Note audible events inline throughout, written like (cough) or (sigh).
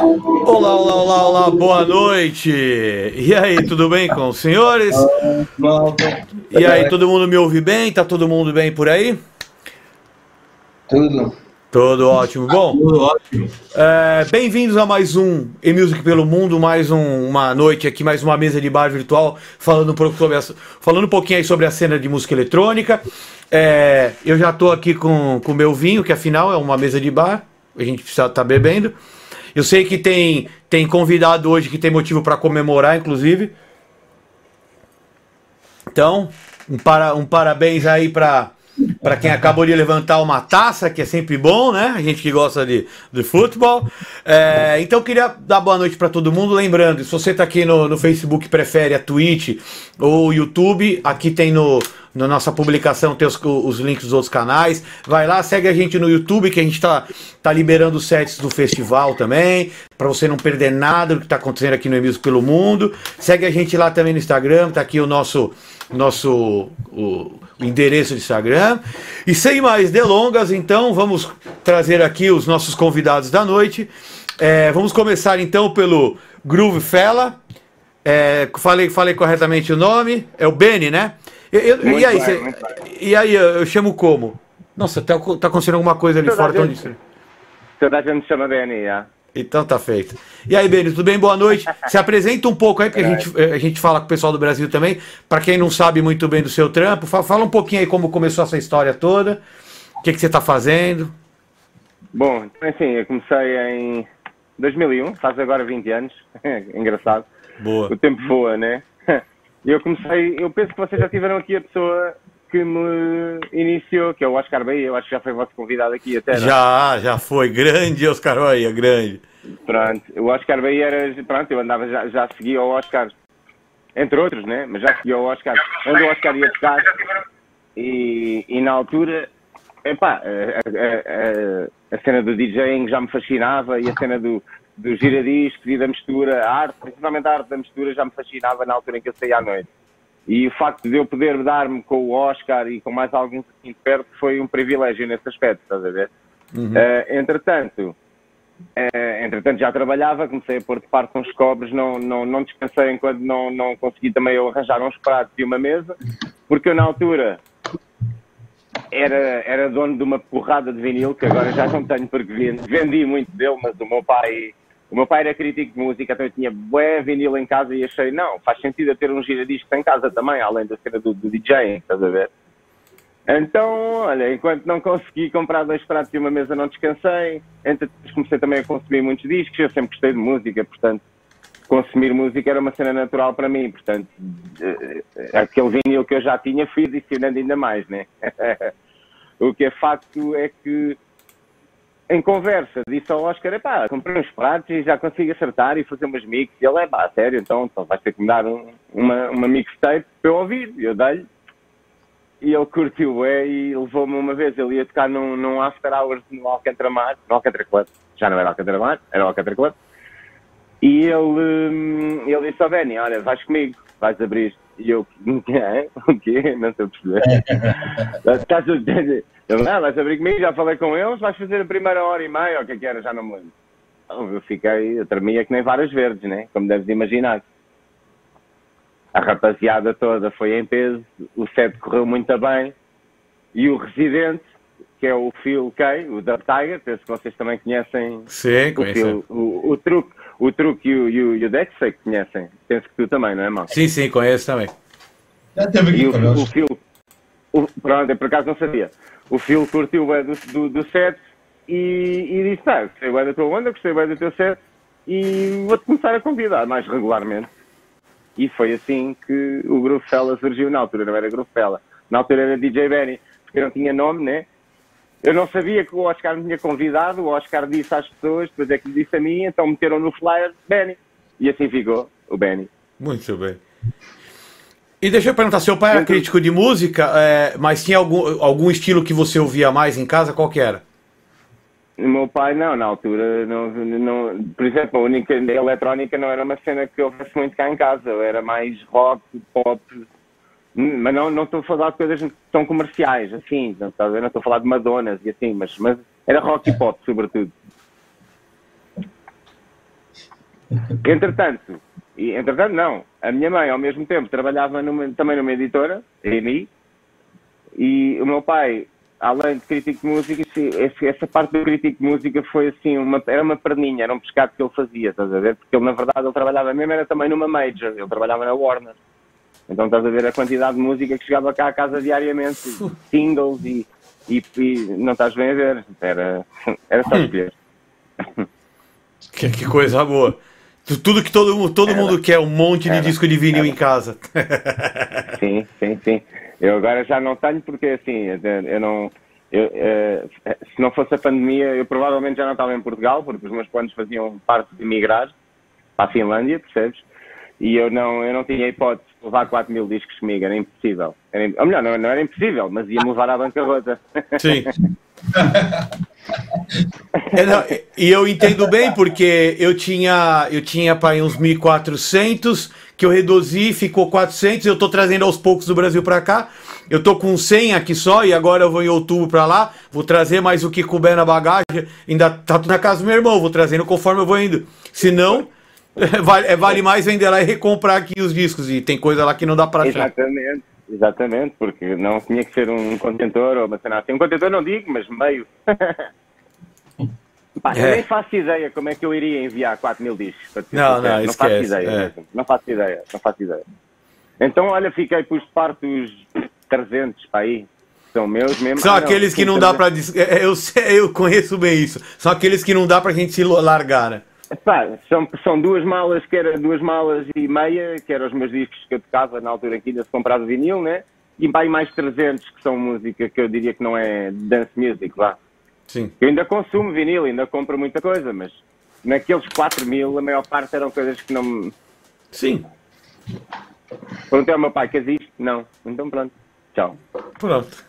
Olá, olá, olá, olá, boa noite. E aí, tudo bem com os senhores? E aí, todo mundo me ouve bem? Tá todo mundo bem por aí? Tudo. Tudo ótimo. Bom, Tudo ótimo. é, bem-vindos a mais um E-Music pelo Mundo, mais um- uma noite aqui, mais uma mesa de bar virtual, falando um, pouco sobre a- falando um pouquinho aí sobre a cena de música eletrônica. É, eu já tô aqui com o meu vinho, que afinal é uma mesa de bar, a gente precisa estar bebendo. Eu sei que tem, tem convidado hoje que tem motivo para comemorar, inclusive. Então, um, para, um parabéns aí para para quem acabou de levantar uma taça, que é sempre bom, né? A gente que gosta de, de futebol. É, então, queria dar boa noite para todo mundo. Lembrando, se você está aqui no, no Facebook, prefere a Twitch ou o YouTube, aqui tem no, na nossa publicação tem os, os links dos outros canais. Vai lá, segue a gente no YouTube, que a gente está tá liberando os sets do festival também, para você não perder nada do que está acontecendo aqui no E-Music pelo Mundo. Segue a gente lá também no Instagram, tá aqui o nosso nosso o, o endereço do Instagram. E sem mais delongas, então, vamos trazer aqui os nossos convidados da noite. É, vamos começar então pelo Groove Fella. É, falei, falei corretamente o nome, é o Benny, né? Eu- eu- e aí, cê- e aí, eu, eu chamo como? Nossa, tá, tá acontecendo alguma coisa ali Toda fora. a tão gente- distante. Toda a gente chama Benny, já. Então tá feito. E aí, Benny, tudo bem? Boa noite. (laughs) Se apresenta um pouco aí, porque a gente, a gente fala com o pessoal do Brasil também. Para quem não sabe muito bem do seu trampo, fa- fala um pouquinho aí como começou essa história toda. O que, que você tá fazendo? Bom, então, assim, eu comecei em 2001, faz agora 20 anos. (laughs) Engraçado. Boa. O tempo voa, né? (laughs) Eu comecei, eu penso que vocês já tiveram aqui a pessoa que me iniciou, que é o Oscar Bahia. Eu acho que já foi vosso convidado aqui até, não? é? Já, já foi. Grande, Oscar Bahia, grande. Pronto, o Oscar Bahia era, pronto, eu andava, já, já seguia o Oscar, entre outros, né? Mas já seguia o Oscar, onde o Oscar ia tocar. E, e na altura, epá, a, a, a, a cena do DJing já me fascinava e a cena do, do giradiscos e da mistura, a arte, principalmente a arte da mistura, já me fascinava na altura em que eu saía à noite. E o facto de eu poder dar-me com o Oscar e com mais alguns assim de perto foi um privilégio nesse aspecto, estás a ver? Eh, entretanto, eh, entretanto já trabalhava, comecei a pôr de parte uns cobres, não, não, não descansei enquanto não, não consegui também eu arranjar uns pratos e uma mesa, porque eu na altura era, era dono de uma porrada de vinil, que agora já não tenho porque vendi, vendi muito dele, mas o meu pai, o meu pai era crítico de música, então eu tinha bué vinil em casa e achei, não, faz sentido ter um giradiscos em casa também, além da cena do, do DJ, estás a ver? Então, olha, enquanto não consegui comprar dois pratos e uma mesa, não descansei. Entretanto, comecei também a consumir muitos discos. Eu sempre gostei de música, portanto, consumir música era uma cena natural para mim. Portanto, eh, aquele vinil que eu já tinha, fui adicionando ainda mais, né? (laughs) o que é facto é que, em conversa, disse ao Oscar: epá, comprei uns pratos e já consigo acertar e fazer umas mix. E ele, é pá, sério, então, então vais ter que me dar um- uma, uma mixtape para eu ouvir. E eu dei-lhe. E ele curtiu é e levou-me uma vez. Ele ia tocar num, num After Hours no Alcantara Mar, no Alcantara Club. Já não era Alcantara Mar, era Alcantara Club. E ele, hum, ele disse ao Benny, olha, vais comigo, vais abrir. E eu, "Hã? (laughs) o quê? Não estou a perceber. Estás a dizer, ele, não, vais abrir comigo, já falei com eles, vais fazer a primeira hora e meia, ou o que é que era, já não me lembro. Então, Eu fiquei, eu tremia que nem várias verdes, né? Como deves imaginar. A rapaziada toda foi em peso, o set correu muito bem e o residente, que é o Phil Kay, o Dub Tiger, penso que vocês também conhecem Sim, o. Phil, o, o truque, o truque e o, e o, e o Dex, sei que conhecem. Penso que tu também, não é, mal? Sim, sim, conheço também. Já esteve E aqui o, o connosco. Phil, o, pronto, por acaso não sabia. O Phil curtiu bem do, do, do set e, e disse: tá, gostei bem da tua onda, gostei bem do teu set e vou-te começar a convidar mais regularmente. E foi assim que o Fella surgiu na altura, não era Fella. Na altura era DJ Benny, porque não tinha nome, né? Eu não sabia que o Oscar me tinha convidado, o Oscar disse às pessoas, depois é que disse a mim, então meteram no flyer Benny. E assim ficou, o Benny. Muito bem. E deixa eu perguntar, seu pai era Dentro- crítico de música, é, mas tinha algum, algum estilo que você ouvia mais em casa? Qual que era? Meu pai, não, na altura, não, não, por exemplo, a única a eletrónica não era uma cena que eu houvesse muito cá em casa, era mais rock, pop, mas não, não estou a falar de coisas tão comerciais, assim, não, ver? não estou a falar de Madonas e assim, mas, mas era rock e pop, sobretudo. Entretanto, e, entretanto não, a minha mãe ao mesmo tempo trabalhava numa, também numa editora, EMI, e o meu pai, além de crítico de música, essa parte do crítico de música foi assim, uma, era uma perninha, era um pescado que ele fazia, estás a ver? Porque ele, na verdade, ele trabalhava mesmo, era também numa major, ele trabalhava na Warner. Então estás a ver a quantidade de música que chegava cá a casa diariamente, singles e, e, e não estás bem a ver. Era, era só escolher. Que, que coisa boa. Tudo que todo, todo mundo quer, um monte de disco de vinil em casa. Sim, sim, sim. Eu agora já não tenho porque assim, eu não. Eu, eh, se não fosse a pandemia, eu provavelmente já não estava em Portugal, porque os meus planos faziam parte de migrar para a Finlândia, percebes? E eu não, eu não tinha hipótese levar 4 mil discos comigo, era impossível. Era, ou melhor, não, não era impossível, mas ia-me levar à bancarrota. (laughs) Sim. É, não, e eu entendo bem, porque eu tinha, eu tinha para uns 1.400, que eu reduzi, ficou 400, eu estou trazendo aos poucos do Brasil para cá. Eu tô com 100 aqui só e agora eu vou em outubro para lá, vou trazer mais o que couber na bagagem. Ainda tá tudo na casa do meu irmão, vou trazendo conforme eu vou indo. Se não, (laughs) vale, vale mais vender lá e recomprar aqui os discos e tem coisa lá que não dá para achar. Exatamente. Exatamente, porque não tinha que ser um contentor ou uma cena assim. Um contentor não digo, mas meio. (laughs) Pá, é. Eu nem faço ideia como é que eu iria enviar 4 mil discos. Não, não, não faço ideia. É. Não faço ideia, não faço ideia. Então, olha, fiquei por partos 300 para aí. São meus mesmo. São ah, aqueles não, que não dá para. É, eu, eu conheço bem isso. São aqueles que não dá para a gente largar, né? São, são duas malas, que era duas malas e meia, que eram os meus discos que eu tocava na altura que ainda se comprava vinil, né? E vai mais 300 que são música que eu diria que não é dance music, lá. Sim. Eu ainda consumo vinil, ainda compro muita coisa, mas naqueles 4 mil, a maior parte eram coisas que não me... Sim. Perguntei ao meu pai, queres isto? Não. Então pronto. Tchau. Pronto. (laughs)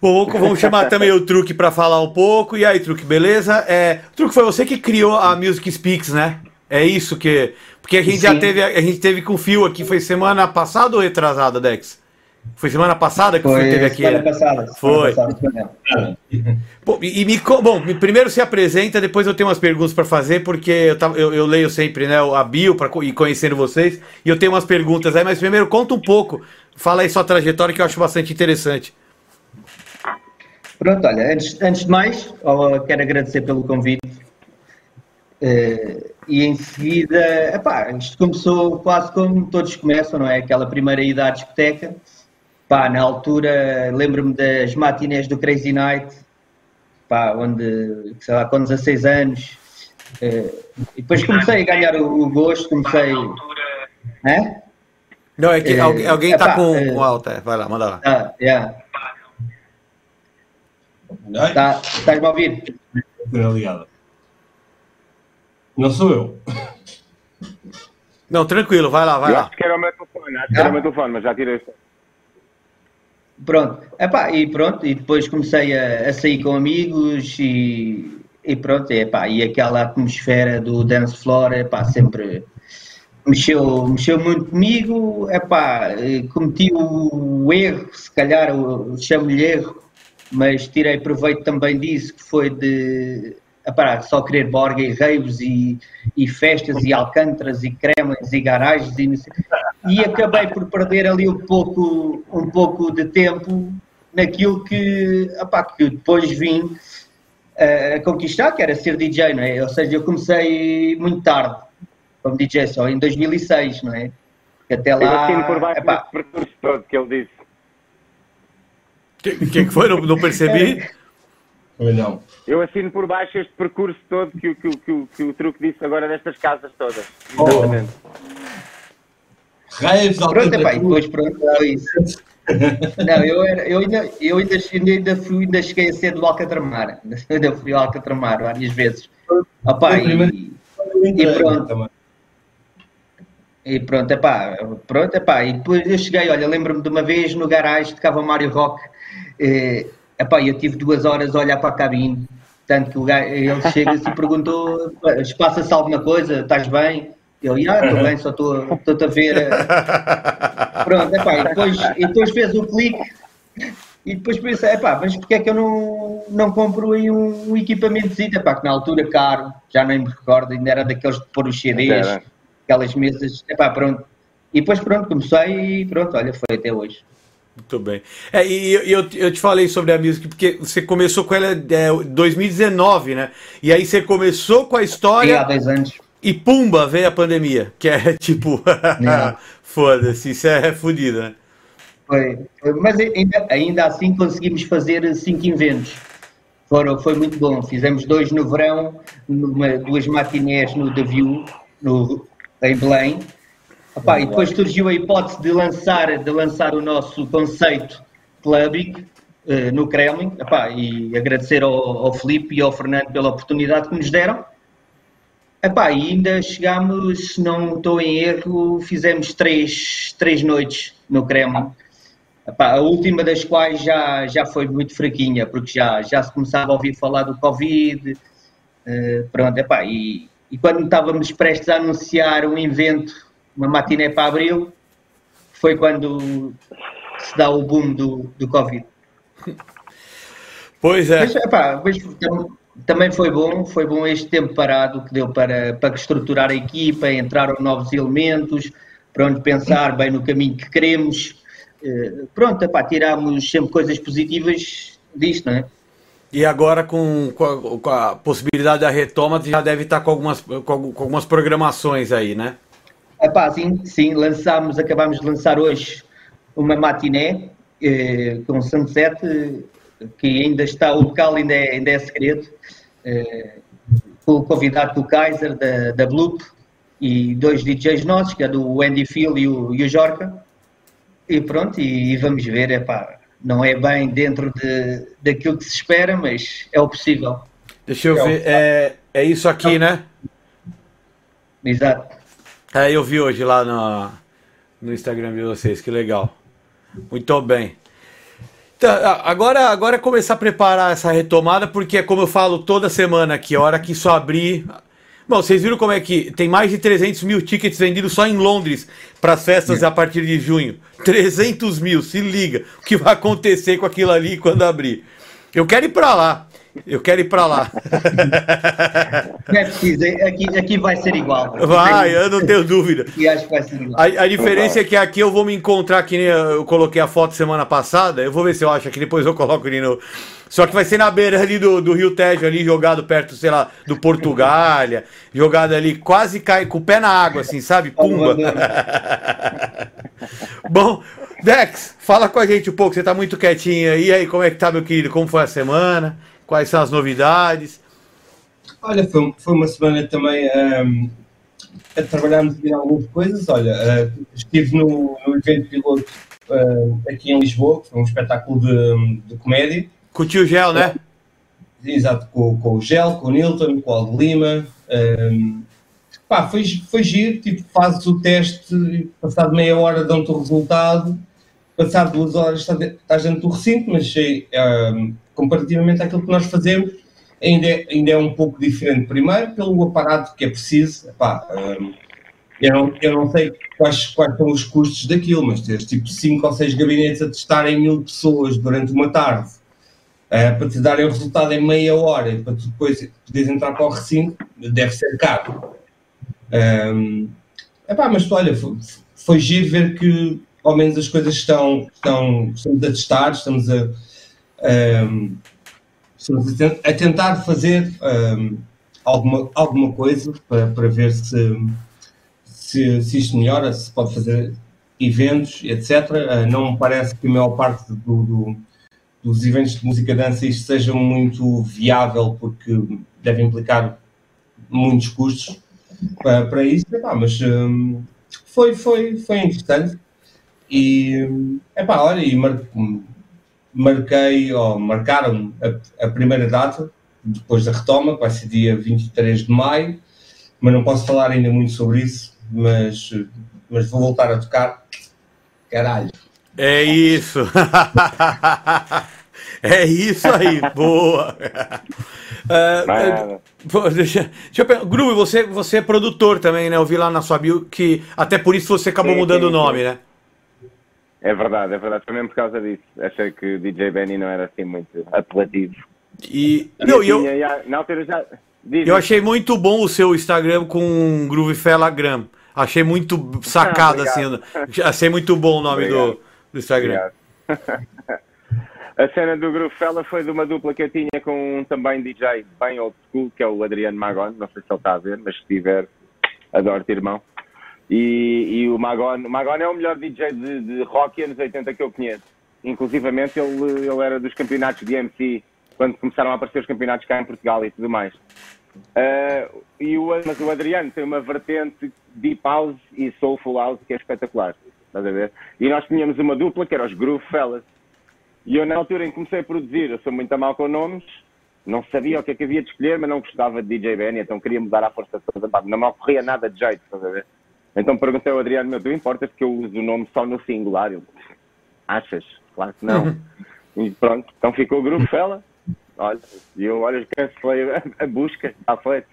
Bom, vamos chamar também o Truque para falar um pouco. E aí, Truque, beleza? É, Truque, foi você que criou a Music Speaks, né? É isso que. Porque a gente Sim. já teve. A gente teve com o Fio aqui, foi semana passada ou retrasada, Dex? Foi semana passada que foi, teve aqui? Semana passada. Foi. Semana passada. Bom, e, me, bom, primeiro se apresenta, depois eu tenho umas perguntas para fazer, porque eu, tava, eu, eu, leio sempre né, a bio para ir conhecendo vocês, e eu tenho umas perguntas aí, mas primeiro conta um pouco, fala aí sua trajetória que eu acho bastante interessante. Pronto, olha, antes, antes de mais, quero agradecer pelo convite. Uh, e em seguida, epá, isto começou quase como todos começam, não é? Aquela primeira ida à discoteca. Pá, na altura, lembro-me das matinés do Crazy Night, pá, onde, sei lá, com 16 anos. Uh, e depois comecei a ganhar o, o gosto, comecei. É? Não, é que uh, alguém está com, com alta, vai lá, manda lá. Ah, yeah. Tá, estás-me a ouvir? ligada. Não sou eu. Não, tranquilo, vai lá, vai eu lá. Acho que era o meu telefone, acho que era o meu telefone, mas já tirei. Pronto, epá, e pronto, e depois comecei a, a sair com amigos e, e pronto, epá, e aquela atmosfera do dance floor, epá, sempre mexeu, mexeu muito comigo, epá, cometi o erro, se calhar chamo-lhe erro, mas tirei proveito também disso, que foi de apá, só querer borga e raves e, e festas e alcântaras e cremas e garagens e, e acabei por perder ali um pouco, um pouco de tempo naquilo que, apá, que depois vim a conquistar, que era ser DJ, não é? Ou seja, eu comecei muito tarde como DJ, só em 2006, não é? Até lá... Eu por baixo epá, percurso todo que ele disse. O que, que, que foi? Não, não percebi. Não. Eu assino por baixo este percurso todo que, que, que, que o truque disse agora destas casas todas. Oh. Exatamente. Oh. Raios Pronto, epá, e depois pronto, foi isso. (laughs) Não, eu, era, eu, ainda, eu ainda, ainda, fui, ainda cheguei a ser do Alcatramar. (laughs) Ainda fui ao Alcatramar várias vezes. Opa, e, e pronto. E pronto, epá, pronto, epá, e depois eu cheguei, olha, lembro-me de uma vez no garagem, tocava Mário Rock, e, epá, eu tive duas horas a olhar para a cabine, tanto que o gajo, ele chega-se e perguntou, passa-se alguma coisa, estás bem? Eu, ah, estou bem, só estou-te a ver. (laughs) Pronto, epá, e depois, e depois fez o clique, e depois pensei, epá, mas porquê é que eu não, não compro aí um, um equipamento pá, que na altura caro, já nem me recordo, ainda era daqueles de pôr os CDs, é. Aquelas mesas, epá, pronto. E depois pronto, comecei e pronto, olha, foi até hoje. Muito bem. É, e eu, eu te falei sobre a Music porque você começou com ela em é, 2019, né? E aí você começou com a história. Sim, há 10 anos. E pumba, veio a pandemia. Que é (laughs) tipo. É. (laughs) Foda-se, isso é fodido, né? Foi. Mas ainda, ainda assim conseguimos fazer cinco eventos. Foram, foi muito bom. Fizemos dois no verão, numa, duas matinés no The View, no, em Belém. Epá, e depois surgiu a hipótese de lançar, de lançar o nosso conceito Clubic uh, no Kremlin. Epá, e agradecer ao, ao Felipe e ao Fernando pela oportunidade que nos deram. Epá, e ainda chegámos, se não estou em erro, fizemos três, três noites no Kremlin. Epá, a última das quais já, já foi muito fraquinha, porque já, já se começava a ouvir falar do Covid. Uh, pronto, epá, e, e quando estávamos prestes a anunciar um evento, uma matiné para abril, foi quando se dá o boom do, do Covid. Pois é. Mas, epá, mas, também foi bom, foi bom este tempo parado que deu para, para estruturar a equipa, entraram novos elementos, para onde pensar bem no caminho que queremos eh, pronto, epá, tiramos sempre coisas positivas disto, não é? E agora com, com, a, com, a, possibilidade da retoma, já deve estar com algumas, com, algumas programações aí, né? Epá, sim, sim, lançámos, acabámos de lançar hoje uma matiné eh, com Sunset, que ainda está, o local ainda é, ainda é segredo, eh, com o convidado do Kaiser, da, da Bloop, e dois DJs nossos, que é do Andy Phil e o, e o Jorka. E pronto, e, e vamos ver, é pá, não é bem dentro de, daquilo que se espera, mas é o possível. Deixa eu é ver, é, é isso aqui, né? Exato. É, eu vi hoje lá no, no Instagram de vocês, que legal. Muito bem. Então, agora, agora é começar a preparar essa retomada, porque é como eu falo toda semana aqui, a hora que isso abrir, Bom, vocês viram como é que tem mais de 300 mil tickets vendidos só em Londres para as festas é. a partir de junho. 300 mil, se liga. O que vai acontecer com aquilo ali quando abrir? Eu quero ir para lá. Eu quero ir para lá. (laughs) É preciso, aqui, aqui vai ser igual. Vai, eu não tenho dúvida. E acho que vai ser igual. A, a diferença é que aqui eu vou me encontrar, que nem eu coloquei a foto semana passada. Eu vou ver se eu acho aqui, depois eu coloco ali no. Só que vai ser na beira ali do, do Rio Tejo, ali, jogado perto, sei lá, do Portugália, jogado ali, quase cai com o pé na água, assim, sabe? Pumba. (laughs) Bom, Dex, fala com a gente um pouco, você tá muito quietinho aí. E aí, como é que tá, meu querido? Como foi a semana? Quais são as novidades? Olha, foi, foi uma semana também um, a trabalharmos em algumas coisas. Olha, uh, estive no, no evento piloto uh, aqui em Lisboa, que foi um espetáculo de, de comédia. Com o tio Gel, né? Exato, com, com o Gel, com o Nilton, com o Aldo Lima. Um, pá, foi, foi giro, tipo, fazes o teste, passado meia hora dão-te o resultado, passado duas horas estás dentro do recinto, mas um, comparativamente àquilo que nós fazemos, ainda é, ainda é um pouco diferente. Primeiro, pelo aparato que é preciso. Epá, um, eu, não, eu não sei quais, quais são os custos daquilo, mas teres tipo 5 ou 6 gabinetes a testarem mil pessoas durante uma tarde uh, para te darem o resultado em meia hora e para tu depois poderes entrar para o recinto, deve ser caro. Um, epá, mas olha, foi, foi giro ver que ao menos as coisas estão, estão, estamos a testar, estamos a um, a tentar fazer um, alguma, alguma coisa para, para ver se, se, se, isto melhora, se pode fazer eventos, etc. Uh, não me parece que a maior parte do, do, dos eventos de música dança isto seja muito viável, porque deve implicar muitos custos para, para isso, epá, mas um, foi, foi, foi interessante. E, epá, olha, e marquei, ou marcaram a, a, primeira data, depois da retoma, que vai ser dia 23 de maio, mas não posso falar ainda muito sobre isso, mas, mas vou voltar a tocar. Caralho. É isso. (laughs) é isso aí, boa. (laughs) Uh, deixa, deixa eu perguntar. Gru, você, você é produtor também, né? Eu vi lá na sua bio que até por isso você acabou sim, mudando sim, o nome, né? É verdade, é verdade. Foi mesmo por causa disso. Achei que o DJ Benny não era assim muito apelativo. E, E não, eu, já- na altura já. diz- eu achei muito bom o seu Instagram com Groove Felagram. Achei muito sacado, assim. (laughs) Achei muito bom o nome do, Obrigado. do Instagram. (laughs) A cena do Groove Fella foi de uma dupla que eu tinha com um também DJ bem old school, que é o Adriano Magon. Não sei se ele está a ver, mas se estiver, adoro-te, irmão. E, e o Magon, o Magon é o melhor DJ de, de rock anos 80 que eu conheço. Inclusivamente ele, ele era dos campeonatos de MC, quando começaram a aparecer os campeonatos cá em Portugal e tudo mais. Ah, e o, mas o Adriano tem uma vertente deep house e soulful house que é espetacular. Estás a ver? E nós tínhamos uma dupla que era os Groove Fellas. E eu, na altura em que comecei a produzir, eu sou muito mal com nomes, não sabia o que é que havia de escolher, mas não gostava de DJ Benny, então queria mudar à força toda. Não me ocorria nada de jeito, estás a ver? Então perguntei ao Adriano, meu, tu importas que eu use o nome só no singular? Ele, achas? Claro que não. (laughs) E pronto, então ficou o Groove Fella. Olha, e eu, olha, cancelei a, a busca, está feito.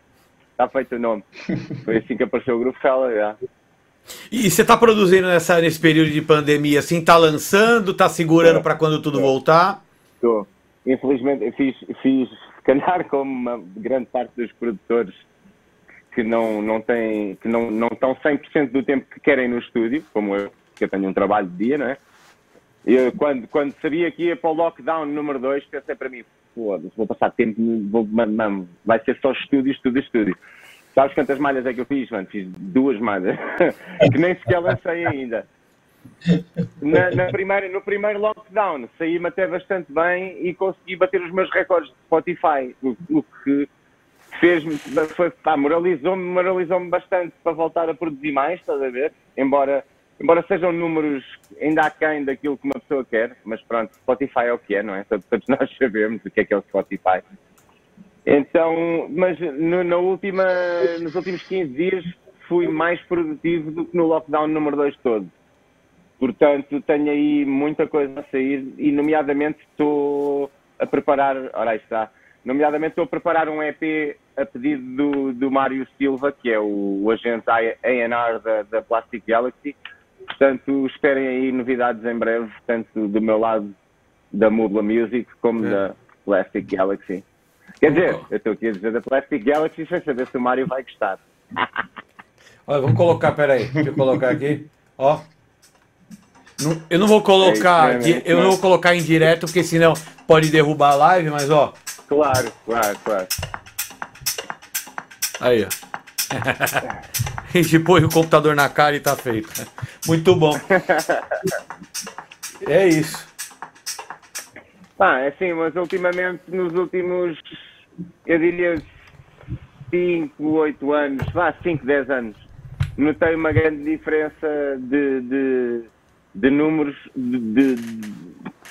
Está feito o nome. Foi assim que apareceu o Groove Fella, já. E você tá produzindo nessa, nesse período de pandemia, assim, tá lançando, tá segurando para quando tudo voltar? Estou. Infelizmente, eu fiz, fiz, se calhar, como uma grande parte dos produtores que não, não têm, que não, não estão 100% do tempo que querem no estúdio, como eu, que eu tenho um trabalho de dia, não é? Quando, quando sabia que ia para o lockdown número 2, pensei para mim, foda-se, vou passar tempo, vou, mano, vai ser só estúdio, estúdio, estúdio. Sabes quantas malhas é que eu fiz, mano? Fiz duas malhas, (laughs) que nem sequer lancei ainda. Na, na primeira, no primeiro lockdown saí-me até bastante bem e consegui bater os meus recordes de Spotify, o, o que fez-me, foi, pá, moralizou-me, moralizou-me bastante para voltar a produzir mais, estás a ver? Embora, embora sejam números ainda aquém daquilo que uma pessoa quer, mas pronto, Spotify é o que é, não é? Todos, nós (laughs) sabemos o que é que é o Spotify. Então, mas no, na última, nos últimos 15 dias fui mais produtivo do que no lockdown número 2 todo. Portanto, tenho aí muita coisa a sair e, nomeadamente, estou a preparar. Ora, aí está. Nomeadamente, estou a preparar um EP a pedido do, do Mário Silva, que é o, o agente AR da, da Plastic Galaxy. Portanto, esperem aí novidades em breve, tanto do meu lado da Mubla Music como É. da Plastic Galaxy. Quer dizer, eu estou aqui a dizer da Plastic Galaxy sem saber se o Mário vai gostar. (laughs) Olha, vamos colocar, peraí, deixa eu colocar aqui, ó. Não- eu não vou colocar, É mesmo, di- eu não vou colocar em direto, porque senão pode derrubar a live, mas ó, Claro, claro, claro. Aí, ó. (laughs) A gente põe o computador na cara e tá feito. Muito bom. (laughs) É isso. Pá, é assim, mas ultimamente, nos últimos, eu diria 5, 8 anos, vá, 5, 10 anos, notei uma grande diferença de, de, de números de, de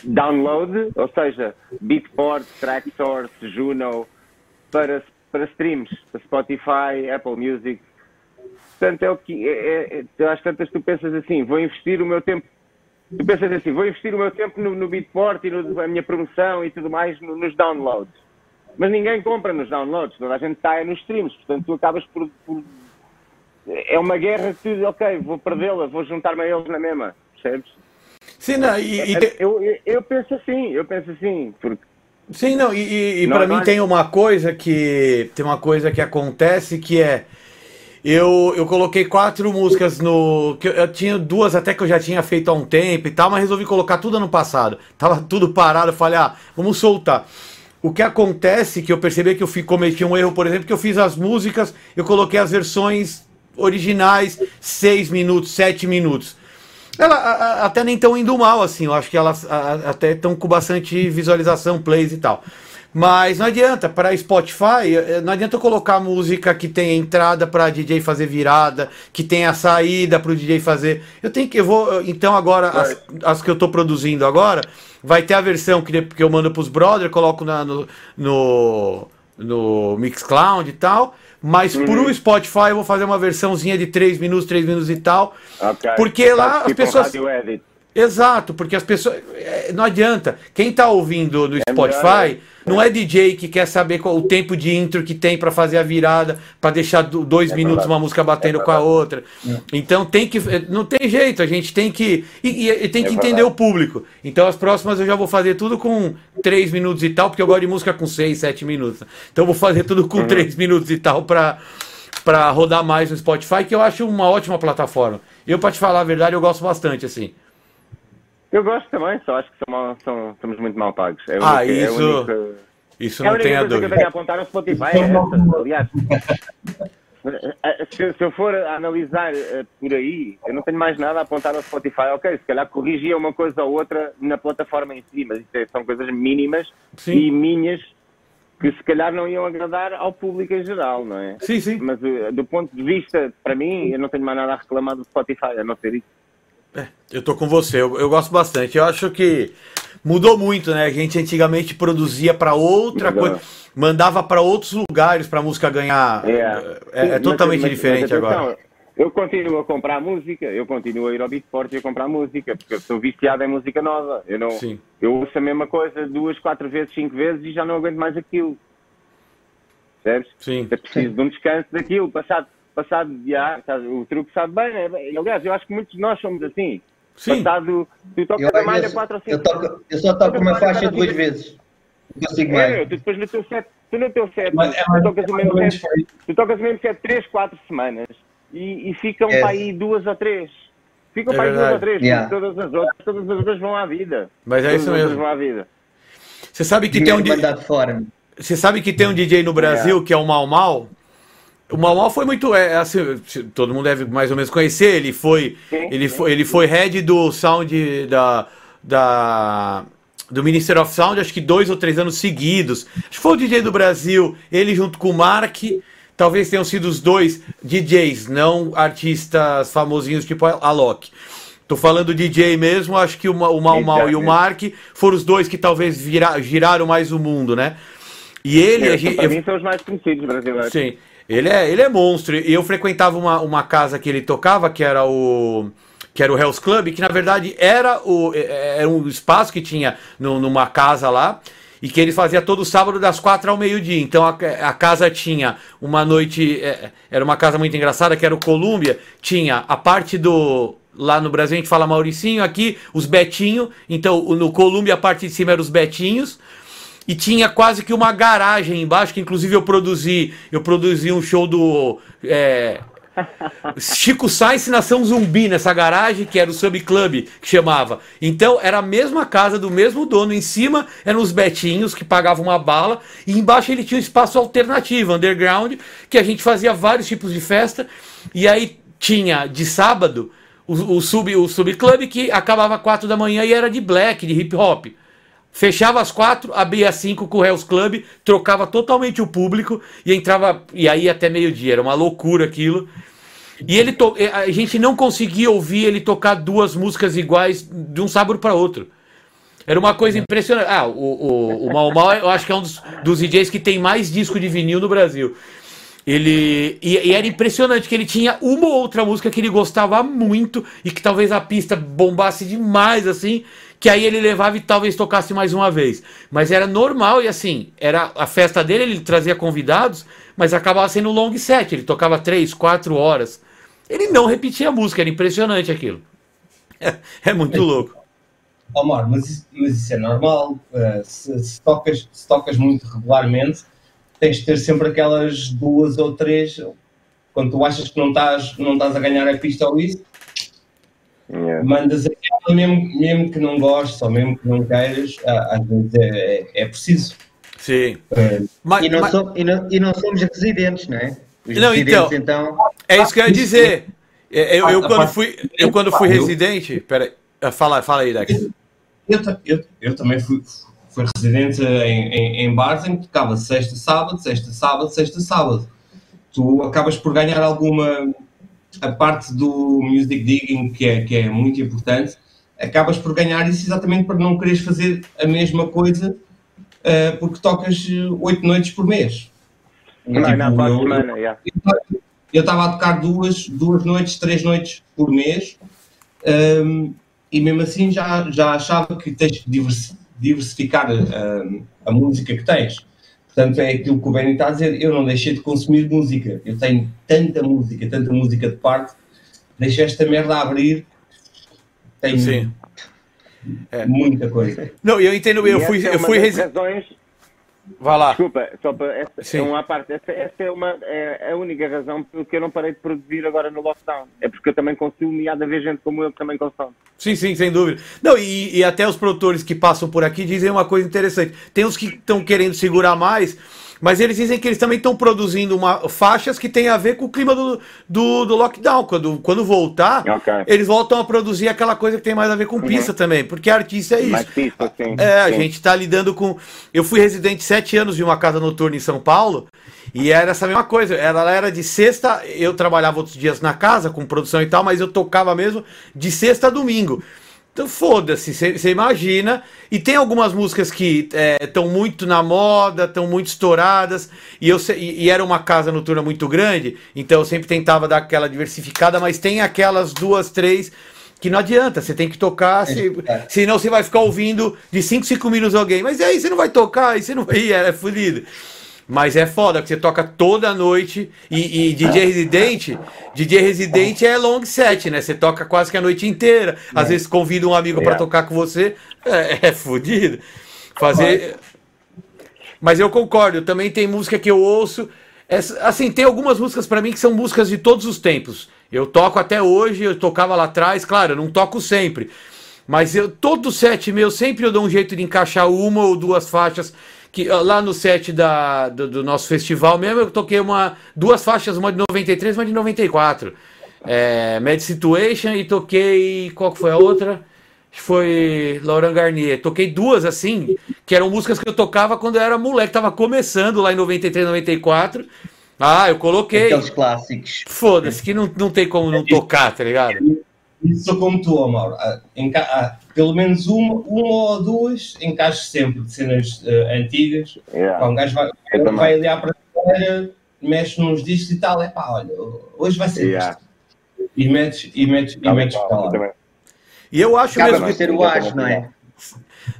download, ou seja, Beatport, Tracksource, Juno, para, para streams, para Spotify, Apple Music. Portanto, é o que. É, é, é, às tantas tu pensas assim, vou investir o meu tempo tu pensas assim, vou investir o meu tempo no, no Beatport e no, a minha promoção e tudo mais no- nos downloads. Mas ninguém compra nos downloads, toda a gente está é nos streams, portanto tu acabas por, por- É uma guerra que tu, ok, vou perdê-la, vou juntar-me a eles na mesma, percebes? Sim, não, e, e Eu, eu, eu penso assim, eu penso assim, porque Sim, não, e, e, para mim é- tem uma coisa que tem uma coisa que acontece que é eu, eu coloquei quatro músicas no que eu, eu tinha duas até que eu já tinha feito há um tempo e tal, mas resolvi colocar tudo ano passado. Tava tudo parado, eu falei: "Ah, vamos soltar". O que acontece que eu percebi que eu fui, cometi um erro, por exemplo, que eu fiz as músicas, eu coloquei as versões originais, seis minutos, sete minutos. Ela a- a- até nem estão indo mal, assim. Eu acho que elas a- até estão com bastante visualização, plays e tal. Mas não adianta, para Spotify, eh, não adianta eu colocar música que tem entrada para DJ fazer virada, que tem a saída para o DJ fazer. Eu tenho que, eu vou, então agora, as, as que eu estou produzindo agora, vai ter a versão que, que eu mando para os brothers, coloco na, no, no, no Mixcloud e tal. Mas pro Spotify eu vou fazer uma versãozinha de 3 minutos, 3 minutos e tal. ok. Porque lá as pessoas-. Exato, porque as pessoas. é, Não adianta. Quem tá ouvindo no Spotify não é DJ que quer saber qual o tempo de intro que tem para fazer a virada, para deixar do- dois minutos verdade. uma música batendo com a outra. Então tem que. Não tem jeito, a gente tem que. E, e- tem que É entender verdade. o público. Então as próximas eu já vou fazer tudo com três minutos e tal, porque eu gosto de música com seis, sete minutos. Então eu vou fazer tudo com três minutos e tal para para rodar mais no Spotify, que eu acho uma ótima plataforma. Eu, para te falar a verdade, eu gosto bastante, assim. Eu gosto também, só acho que são mal- são- somos muito mal pagos. É a Ah, única- é a isso- única- Isso É a não única tenha coisa que eu dúvida. tenho a apontar no Spotify é essa. Aliás, se, se eu for a analisar eh, por aí, eu não tenho mais nada a apontar no Spotify. Ok, se calhar corrigia uma coisa ou outra na plataforma em si, mas isso é- são coisas mínimas Sim. e minhas que se calhar não iam agradar ao público em geral, não é? Sim, sim. Mas eh, do ponto de vista, para mim, eu não tenho mais nada a reclamar do Spotify, a não ser isso. Eu tô com você, eu, eu gosto bastante. Eu acho que mudou muito, né? A gente antigamente produzia para outra Mudou. coisa, mandava para outros lugares para música ganhar. É, é Sim, totalmente mas- mas- diferente mas agora. Eu continuo a comprar música, eu continuo a ir ao Beatport e a comprar música, porque eu sou viciado em música nova. Eu, não, Sim. eu ouço a mesma coisa duas, quatro vezes, cinco vezes e já não aguento mais aquilo. Percebes? Sim. Eu preciso de um descanso daquilo, passado, passado já, sabe, o truque sabe bem, né? Aliás, eu acho que muitos de nós somos assim. Sim. Passado, tu tocas Eu, a malha vezes, quatro ou eu, cinco toco, eu só toco uma faixa duas vezes. Não consigo É, mais. tu depois no teu set, tu no teu set, Mas é tu tocas o mesmo set. Tu tocas o mesmo set 3, 4 semanas e, e ficam É. para aí duas ou três. Ficam É para aí duas ou três, Yeah. todas as outras, todas as outras vão à vida. Mas é Todas isso as outras mesmo. vão à vida. Você sabe que tem um, você sabe que tem um DJ no Brasil que é o Mal Mal. O Mal foi muito, é, assim, todo mundo deve mais ou menos conhecer. Ele foi, Sim, ele sim. foi, ele foi head do sound da, da do Ministry of Sound, acho que dois ou três anos seguidos. Acho que foi o DJ do Brasil, ele junto com o Mark. Talvez tenham sido os dois DJs, não artistas famosinhos tipo a Alok. Tô falando DJ mesmo, acho que o, Ma- o Mal Mal e o. Mark foram os dois que talvez vira, giraram mais o mundo, né? E ele, a Esses, gente, para eu- mim são os mais conhecidos brasileiros. Sim. Ele é, ele é monstro. E eu frequentava uma, uma casa que ele tocava, que era o. Que era o Hell's Club, que na verdade era, o, é- era um espaço que tinha no- numa casa lá, e que ele fazia todo sábado das quatro ao meio-dia. Então a, a casa tinha uma noite. é, era uma casa muito engraçada, que era o Colômbia, tinha a parte do. Lá no Brasil a gente fala Mauricinho, aqui os Betinho. Então no Colômbia a parte de cima eram os Betinhos e tinha quase que uma garagem embaixo, que inclusive eu produzi, eu produzi um show do é, (laughs) Chico Sainz Nação Zumbi nessa garagem, que era o Sub Club, que chamava. Então era a mesma casa do mesmo dono, em cima eram os betinhos que pagavam uma bala, e embaixo ele tinha um espaço alternativo, underground, que a gente fazia vários tipos de festa, e aí tinha de sábado o, o sub o sub club que acabava às quatro da manhã e era de black, de hip hop. Fechava às quatro, abria às cinco com o Hell's Club, trocava totalmente o público e entrava. E aí até meio-dia. Era uma loucura aquilo. E ele to... eh, a gente não conseguia ouvir ele tocar duas músicas iguais de um sábado para outro. Era uma coisa impressionante. Ah, o, o, o Mal Mal eu acho que é um dos, dos DJs que tem mais disco de vinil no Brasil. Ele e, e era impressionante que ele tinha uma ou outra música que ele gostava muito e que talvez a pista bombasse demais assim, que aí ele levava e talvez tocasse mais uma vez. Mas era normal e assim, era a festa dele, ele trazia convidados, mas acabava sendo um long set, ele tocava três, quatro horas. Ele não repetia a música, era impressionante aquilo. É, é muito louco. Ó, Mar, mas, isso- mas isso é normal. eh, se, se tocas, se tocas muito regularmente, tens de ter sempre aquelas duas ou três. Quando tu achas que não estás, não estás a ganhar a pista ou isso, Yeah. mandas aquela mesmo, mesmo que não gostes ou mesmo que não queiras, ah, às vezes é, é, é preciso. Sim. Eh, Mas, E não, mas- som- e não- e não somos residentes, não é? Os Não, residentes, então. É isso que eu ia dizer. É, Eu, eu, Ah, quando mas- fui, eu quando fui Eu- residente. Pera aí, fala, fala aí, Dex. Eu, eu, eu também fui, fui residente em, em, em bares em que tocava sexta, sábado, sexta, sábado, sexta, sábado. Tu acabas por ganhar alguma. A parte do music digging, que é, que é muito importante, acabas por ganhar isso exatamente para não quereres fazer a mesma coisa eh, porque tocas eh, oito noites por mês. Não, Tipo, eu- semana, yeah. eu estava a tocar duas, duas noites, três noites por mês hum, e mesmo assim já, já achava que tens que diversificar a, a música que tens. Portanto, é aquilo que o Benny está a dizer, eu não deixei de consumir música, eu tenho tanta música, tanta música de parte, deixei esta merda a abrir, tenho Sim. É. muita coisa. Não, eu entendo, eu fui, é eu fui razões Vá lá. Desculpa, só para essa, Sim. é uma parte. Essa, essa, é, uma, é a única razão pelo que eu não parei de produzir agora no lockdown. É porque eu também consumo e há de haver gente como eu que também consome. Sim, sim, sem dúvida. Não, e, e até os produtores que passam por aqui dizem uma coisa interessante. Tem uns que estão querendo segurar mais mas eles dizem que eles também estão produzindo uma, faixas que tem a ver com o clima do, do, do lockdown. Quando, quando voltar, okay. eles voltam a produzir aquela coisa que tem mais a ver com uhum. pista também. Porque artista é isso. Mais pista, sim. É, a gente está lidando com. Eu fui residente sete anos de uma casa noturna em São Paulo. E era essa mesma coisa. Ela era de sexta. Eu trabalhava outros dias na casa com produção e tal, mas eu tocava mesmo de sexta a domingo. Então foda-se, você imagina. E tem algumas músicas que estão é, muito na moda, estão muito estouradas. E, eu, e, e, era uma casa noturna muito grande, então eu sempre tentava dar aquela diversificada, mas tem aquelas duas, três que não adianta, você tem que tocar, se, é. senão você vai ficar ouvindo de 5, 5 minutos alguém. Mas aí você não vai tocar, aí você não vai. (laughs) É, é fodido. Mas é foda, que você toca toda noite e, e DJ residente, DJ residente é long set, né? Você toca quase que a noite inteira. Às é. vezes convida um amigo para é. tocar com você, é, é fodido. Fazer. Mas eu concordo, também tem música que eu ouço. Assim, tem algumas músicas para mim que são músicas de todos os tempos. Eu toco até hoje, eu tocava lá atrás, claro, eu não toco sempre. Mas eu, todo set meu, sempre eu dou um jeito de encaixar uma ou duas faixas que lá no set da, do, do, nosso festival mesmo, eu toquei uma, duas faixas, uma de 93 uma de 94. É, Mad Situation e toquei. Qual que foi a outra? Foi Laurent Garnier. Toquei duas assim, que eram músicas que eu tocava quando eu era moleque, tava começando lá em 93, 94. Ah, eu coloquei. Aqueles clássicos. Foda-se, que não, não tem como não tocar, tá ligado? Isso como tu, Mauro. Ah, ah, pelo menos uma, uma ou duas encaixo sempre de cenas uh, antigas. Yeah. Pá, um gajo vai, vai ali à prateleira, mexe nos discos e tal, é pá, olha, hoje vai ser yeah. isto. E metes, e metes, e metes para lá. E eu acho Acaba mesmo. ser o acho, não é?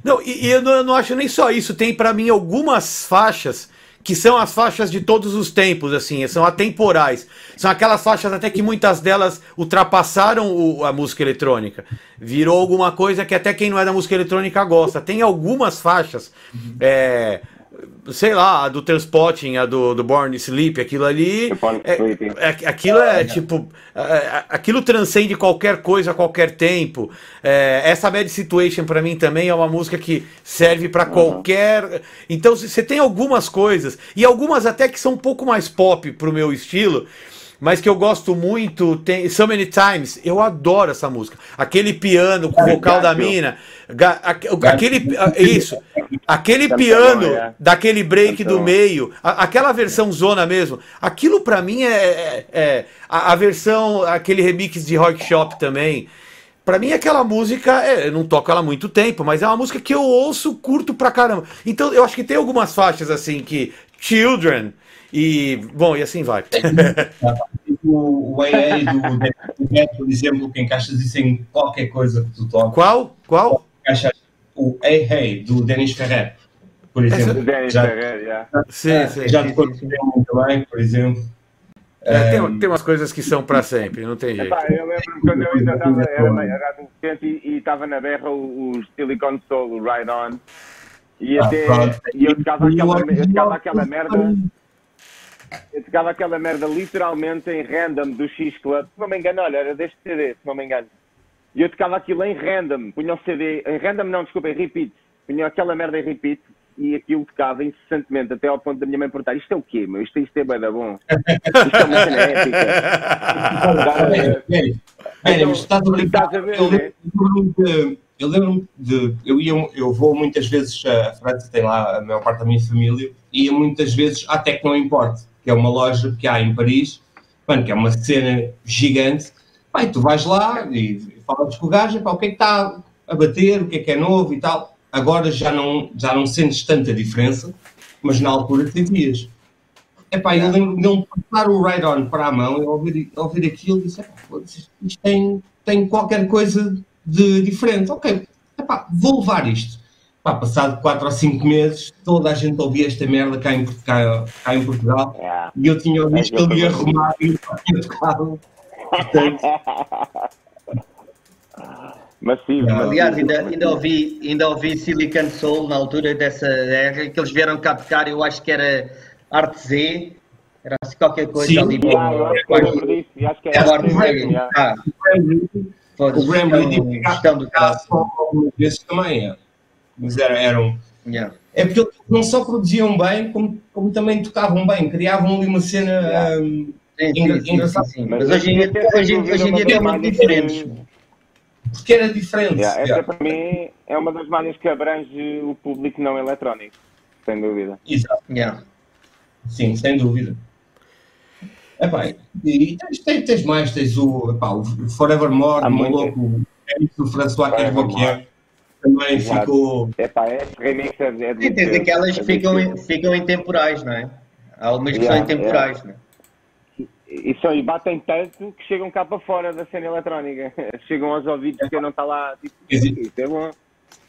Não, e, e eu, não, eu não acho nem só isso. Tem para mim algumas faixas que são as faixas de todos os tempos, assim, são atemporais. São aquelas faixas até que muitas delas ultrapassaram o, a música eletrônica. Virou alguma coisa que até quem não é da música eletrônica gosta. Tem algumas faixas. É, sei lá, a do Transporting, a do, do Born Sleep, aquilo ali. É, é, aquilo é tipo. É, é, aquilo transcende qualquer coisa a qualquer tempo. É, essa Bad Situation para mim também é uma música que serve para uhum. qualquer. Então você tem algumas coisas, e algumas até que são um pouco mais pop pro meu estilo mas que eu gosto muito, tem So Many Times, eu adoro essa música. Aquele piano com o vocal da mina, aquele isso, aquele piano daquele break do meio, aquela versão zona mesmo. Aquilo para mim é, é, é a, a, versão, aquele remix de Rock Shop também. Pra mim, aquela música, é, eu não toco ela há muito tempo, mas é uma música que eu ouço, curto pra caramba. Então, eu acho que tem algumas faixas assim que. Children, e, bom, e assim vai. (laughs) o, o AA do Dead, por exemplo, que encaixas isso em qualquer coisa que tu toques. Qual? Qual? Encaixas o AA do Denis Ferrer, por exemplo. Denis já, Ferrer, yeah. sim, sim, já te muito bem, por exemplo. É, tem, tem umas coisas que são para sempre, não tem jeito. Epá, eu lembro quando eu ainda estava, era, era adolescente e estava na berra o, o Silicon Soul, o Ride On, e, ah, até, e eu tocava aquela, eu tocava aquela merda eu tocava aquela merda literalmente em random do X Club. Se não me engano, olha, era deste CD, se não me engano. E eu tocava aquilo em random. Punha o CD, em random não, desculpa, em repeat. Punha aquela merda em repeat e aquilo tocava incessantemente, até ao ponto da minha mãe perguntar: Isto é o quê, meu? Isto, isto é bem da bom. (laughs) Isto é uma cena épica. Olha, mas estás a brincar. Eu lembro-me eu lembro de. Eu, ia, eu vou muitas vezes a França, tem lá a maior parte da minha família, e ia muitas vezes à Tecno Import, que é uma loja que há em Paris, mano, que é uma cena gigante. Pai, tu vais lá e falas com o gajo, pá, o que é que está a bater, o que é que é novo e tal. Agora já não, já não sentes tanta diferença, mas na altura sentias. É pá, eu lembro de ele passar o ride-on para a mão, eu ouvir, ouvir aquilo e disse, isto tem, tem qualquer coisa de diferente. Ok, epá, vou levar isto. Pá, passado 4 ou 5 meses, toda a gente ouvia esta merda cá em, cá, cá em Portugal Yeah. e eu tinha ouvido que ele ia arrumar e eu tinha tocado. Portanto, (laughs) Massivo. Aliás, ainda, ainda, ouvi, ainda ouvi Silicon Soul na altura dessa era que eles vieram cá tocar, eu acho que era Arte Z, era assim qualquer coisa Sim. ali. Yeah, eu acho que eu acho que é É o arte Z. yeah. Ah, o só algumas vezes também. É. Mas era, eram. Yeah. É porque eles não só produziam bem, como, como também tocavam bem, criavam ali uma cena. Yeah. Sim, sim, Engra- sim, engraçado. sim, sim. Mas hoje em dia, é hoje, em- sem hoje em dia dúvida estão uma muito diferentes. malhas porque era diferente. Yeah, essa yeah. para mim é uma das malhas que abrange o público não eletrónico, sem dúvida. Exato. Yeah. Sim, sem dúvida. Epá, e tens, tens, tens mais, tens o, epá, o Forevermore, o louco, o François Forevermore. Também Exato. ficou. É pá, remix é, é Sim, tens aquelas é que ficam, ficam intemporais, não é? Há umas que Yeah, são intemporais, não é? E, só, e batem tanto que chegam cá para fora da cena eletrónica. (laughs) Chegam aos ouvidos que não está lá. Tipo, Existe. isso é bom.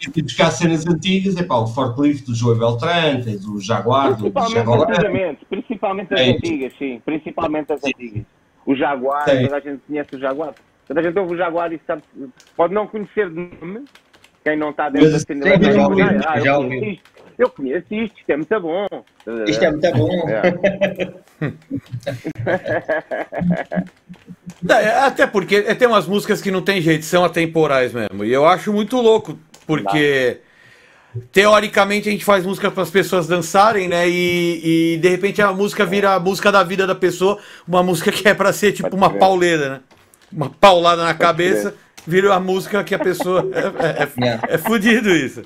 E de buscar cenas antigas, epá, o Forklift do Joey Beltran, tens o Jaguar do Principalmente Jaguar. antigamente, principalmente as É. antigas, sim. Principalmente as antigas. O Jaguar, Sim. toda a gente conhece o Jaguar. Toda a gente ouve o Jaguar e sabe, pode não conhecer de nome, quem não está dentro da cena sim, já ouvi, ah, já eu ouvi. conheço isto. Eu conheço isto, isto é muito bom. Isto é muito bom. É. (laughs) Não, é, Até porque é, tem umas músicas que não tem jeito, são atemporais mesmo. E eu acho muito louco, porque teoricamente a gente faz música para as pessoas dançarem, né? E, e de repente a música vira a música da vida da pessoa, uma música que é para ser tipo uma pauleira, né? Uma paulada na cabeça, vira a música que a pessoa. (laughs) É, é, Yeah. é fudido isso.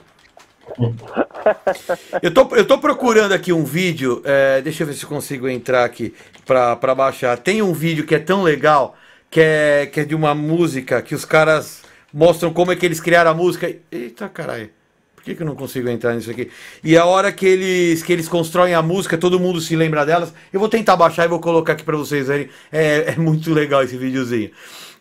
Eu tô, eu tô procurando aqui um vídeo, é, deixa eu ver se consigo entrar aqui pra, pra baixar. Tem um vídeo que é tão legal, que é, que é de uma música, que os caras mostram como é que eles criaram a música. Eita caralho, por que, que eu não consigo entrar nisso aqui? E a hora que eles, que eles constroem a música, todo mundo se lembra delas. Eu vou tentar baixar e vou colocar aqui pra vocês verem. É, é muito legal esse videozinho.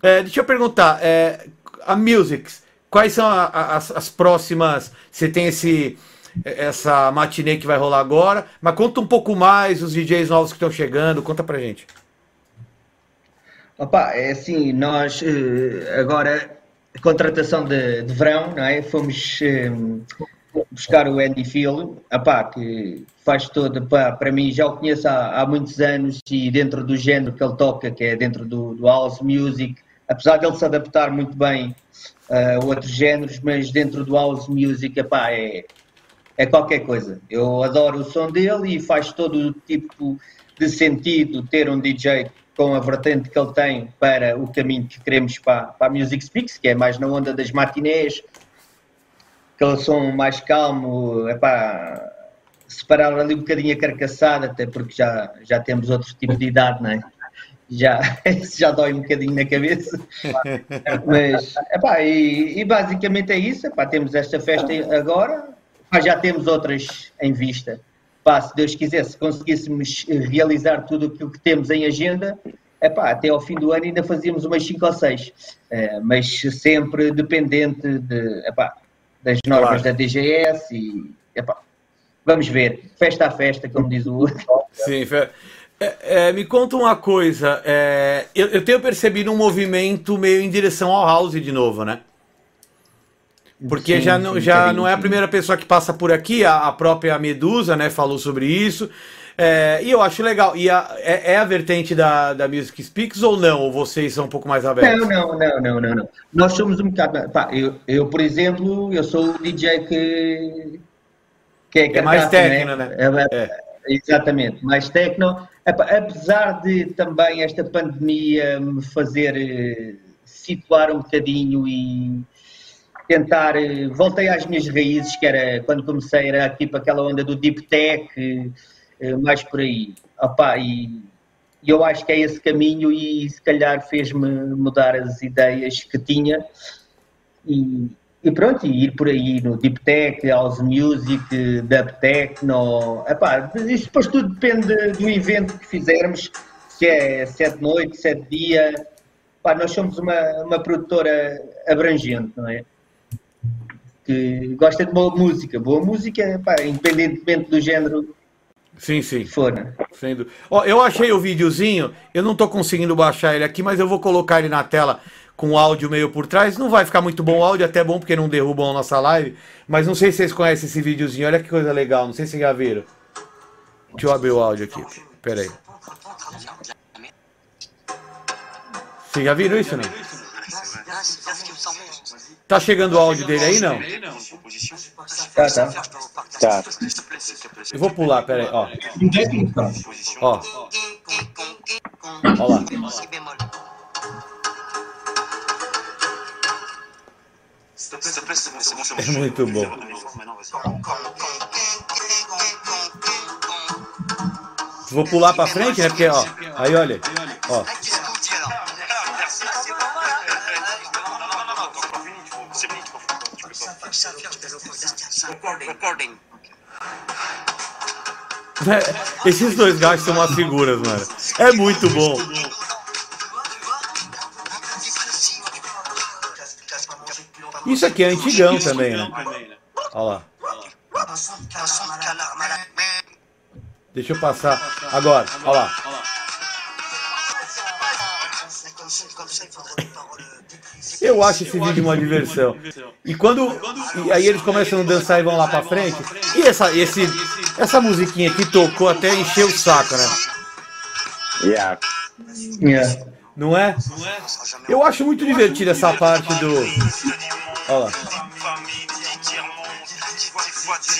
É, deixa eu perguntar, é, a Musics, quais são a- a- as, as próximas? Você tem esse essa matinê que vai rolar agora, mas conta um pouco mais os DJs novos que estão chegando, conta pra gente. Opa, é assim, nós eh, agora, contratação de, de verão, não é? Fomos eh, buscar o Andy Phil, opá, que faz todo, pá, para mim já o conheço há, há muitos anos e dentro do género que ele toca, que é dentro do, do house music, apesar dele se adaptar muito bem eh, a outros géneros, mas dentro do house music, opá, é, é qualquer coisa. Eu adoro o som dele e faz todo o tipo de sentido ter um DJ com a vertente que ele tem para o caminho que queremos para, para a Music Speaks, que é mais na onda das matinés, aquele som mais calmo, para separar ali um bocadinho a carcaçada, até porque já, já temos outro tipo de idade, não é? Já, (laughs) já dói um bocadinho na cabeça. Mas, epá, e, e basicamente é isso. Epá, temos esta festa agora, mas já temos outras em vista. Pá, se Deus quiser, se conseguíssemos realizar tudo aquilo que temos em agenda, epá, até ao fim do ano ainda fazíamos umas 5 ou 6. mas sempre dependente de, epá, das normas Claro. da DGS e epá, vamos ver. Festa a festa, como diz o outro. Sim, é, é, me conta uma coisa. é, eu, eu tenho percebido um movimento meio em direção ao house de novo, né? Porque Sim, já, não, sim, já bocadinho, não é a sim. primeira pessoa que passa por aqui, a, a própria Medusa, né, falou sobre isso. É, e eu acho legal. E a- é, é a vertente da, da Music Speaks ou não? Ou vocês são um pouco mais abertos? Não, não, não, não, não, não. Nós somos um bocado. Pá, eu, eu, por exemplo, eu sou o DJ que. que é, É mais carcaça, techno, né? É, É. Exatamente, mais techno. Apesar de também esta pandemia me fazer eh, situar um bocadinho e tentar. eh, voltei às minhas raízes, que era quando comecei, era para aquela onda do deep tech, eh, mais por aí. Opá, e e eu acho que é esse caminho e se calhar fez-me mudar as ideias que tinha e, e pronto, e ir por aí no Deep Tech, House Music, Dub Techno, epá, isso depois tudo depende do evento que fizermos, se é sete noite, sete dia, Pá, nós somos uma, uma produtora abrangente, não é? Que gosta de boa música. Boa música, pá, independentemente do género Sim, sim. que for, né? Sendo... Ó, eu achei o videozinho, eu não tô conseguindo baixar ele aqui, mas eu vou colocar ele na tela com o áudio meio por trás. Não vai ficar muito bom o áudio, até bom porque não derrubam a nossa live. Mas não sei se vocês conhecem esse videozinho, olha que coisa legal, não sei se vocês já viram. Deixa eu abrir o áudio aqui, pera aí. Vocês já viram isso, não? Tá chegando o áudio dele aí, não? Tá, tá. Tá. Eu vou pular, pera aí, ó. É muito bom. Vou pular pra frente, né? Porque, ó, aí olha, ó. Esses dois gajos são umas figuras, mano. É muito bom. Isso aqui é antigão também, né? Olha lá. Deixa eu passar. Agora, olha lá. Eu acho esse vídeo uma diversão. E quando. E aí eles começam a dançar e vão lá pra frente. E essa, esse, essa musiquinha que tocou até encheu o saco, né? Yeah. Yeah. Não é? Eu acho muito divertida essa parte do. Olha lá.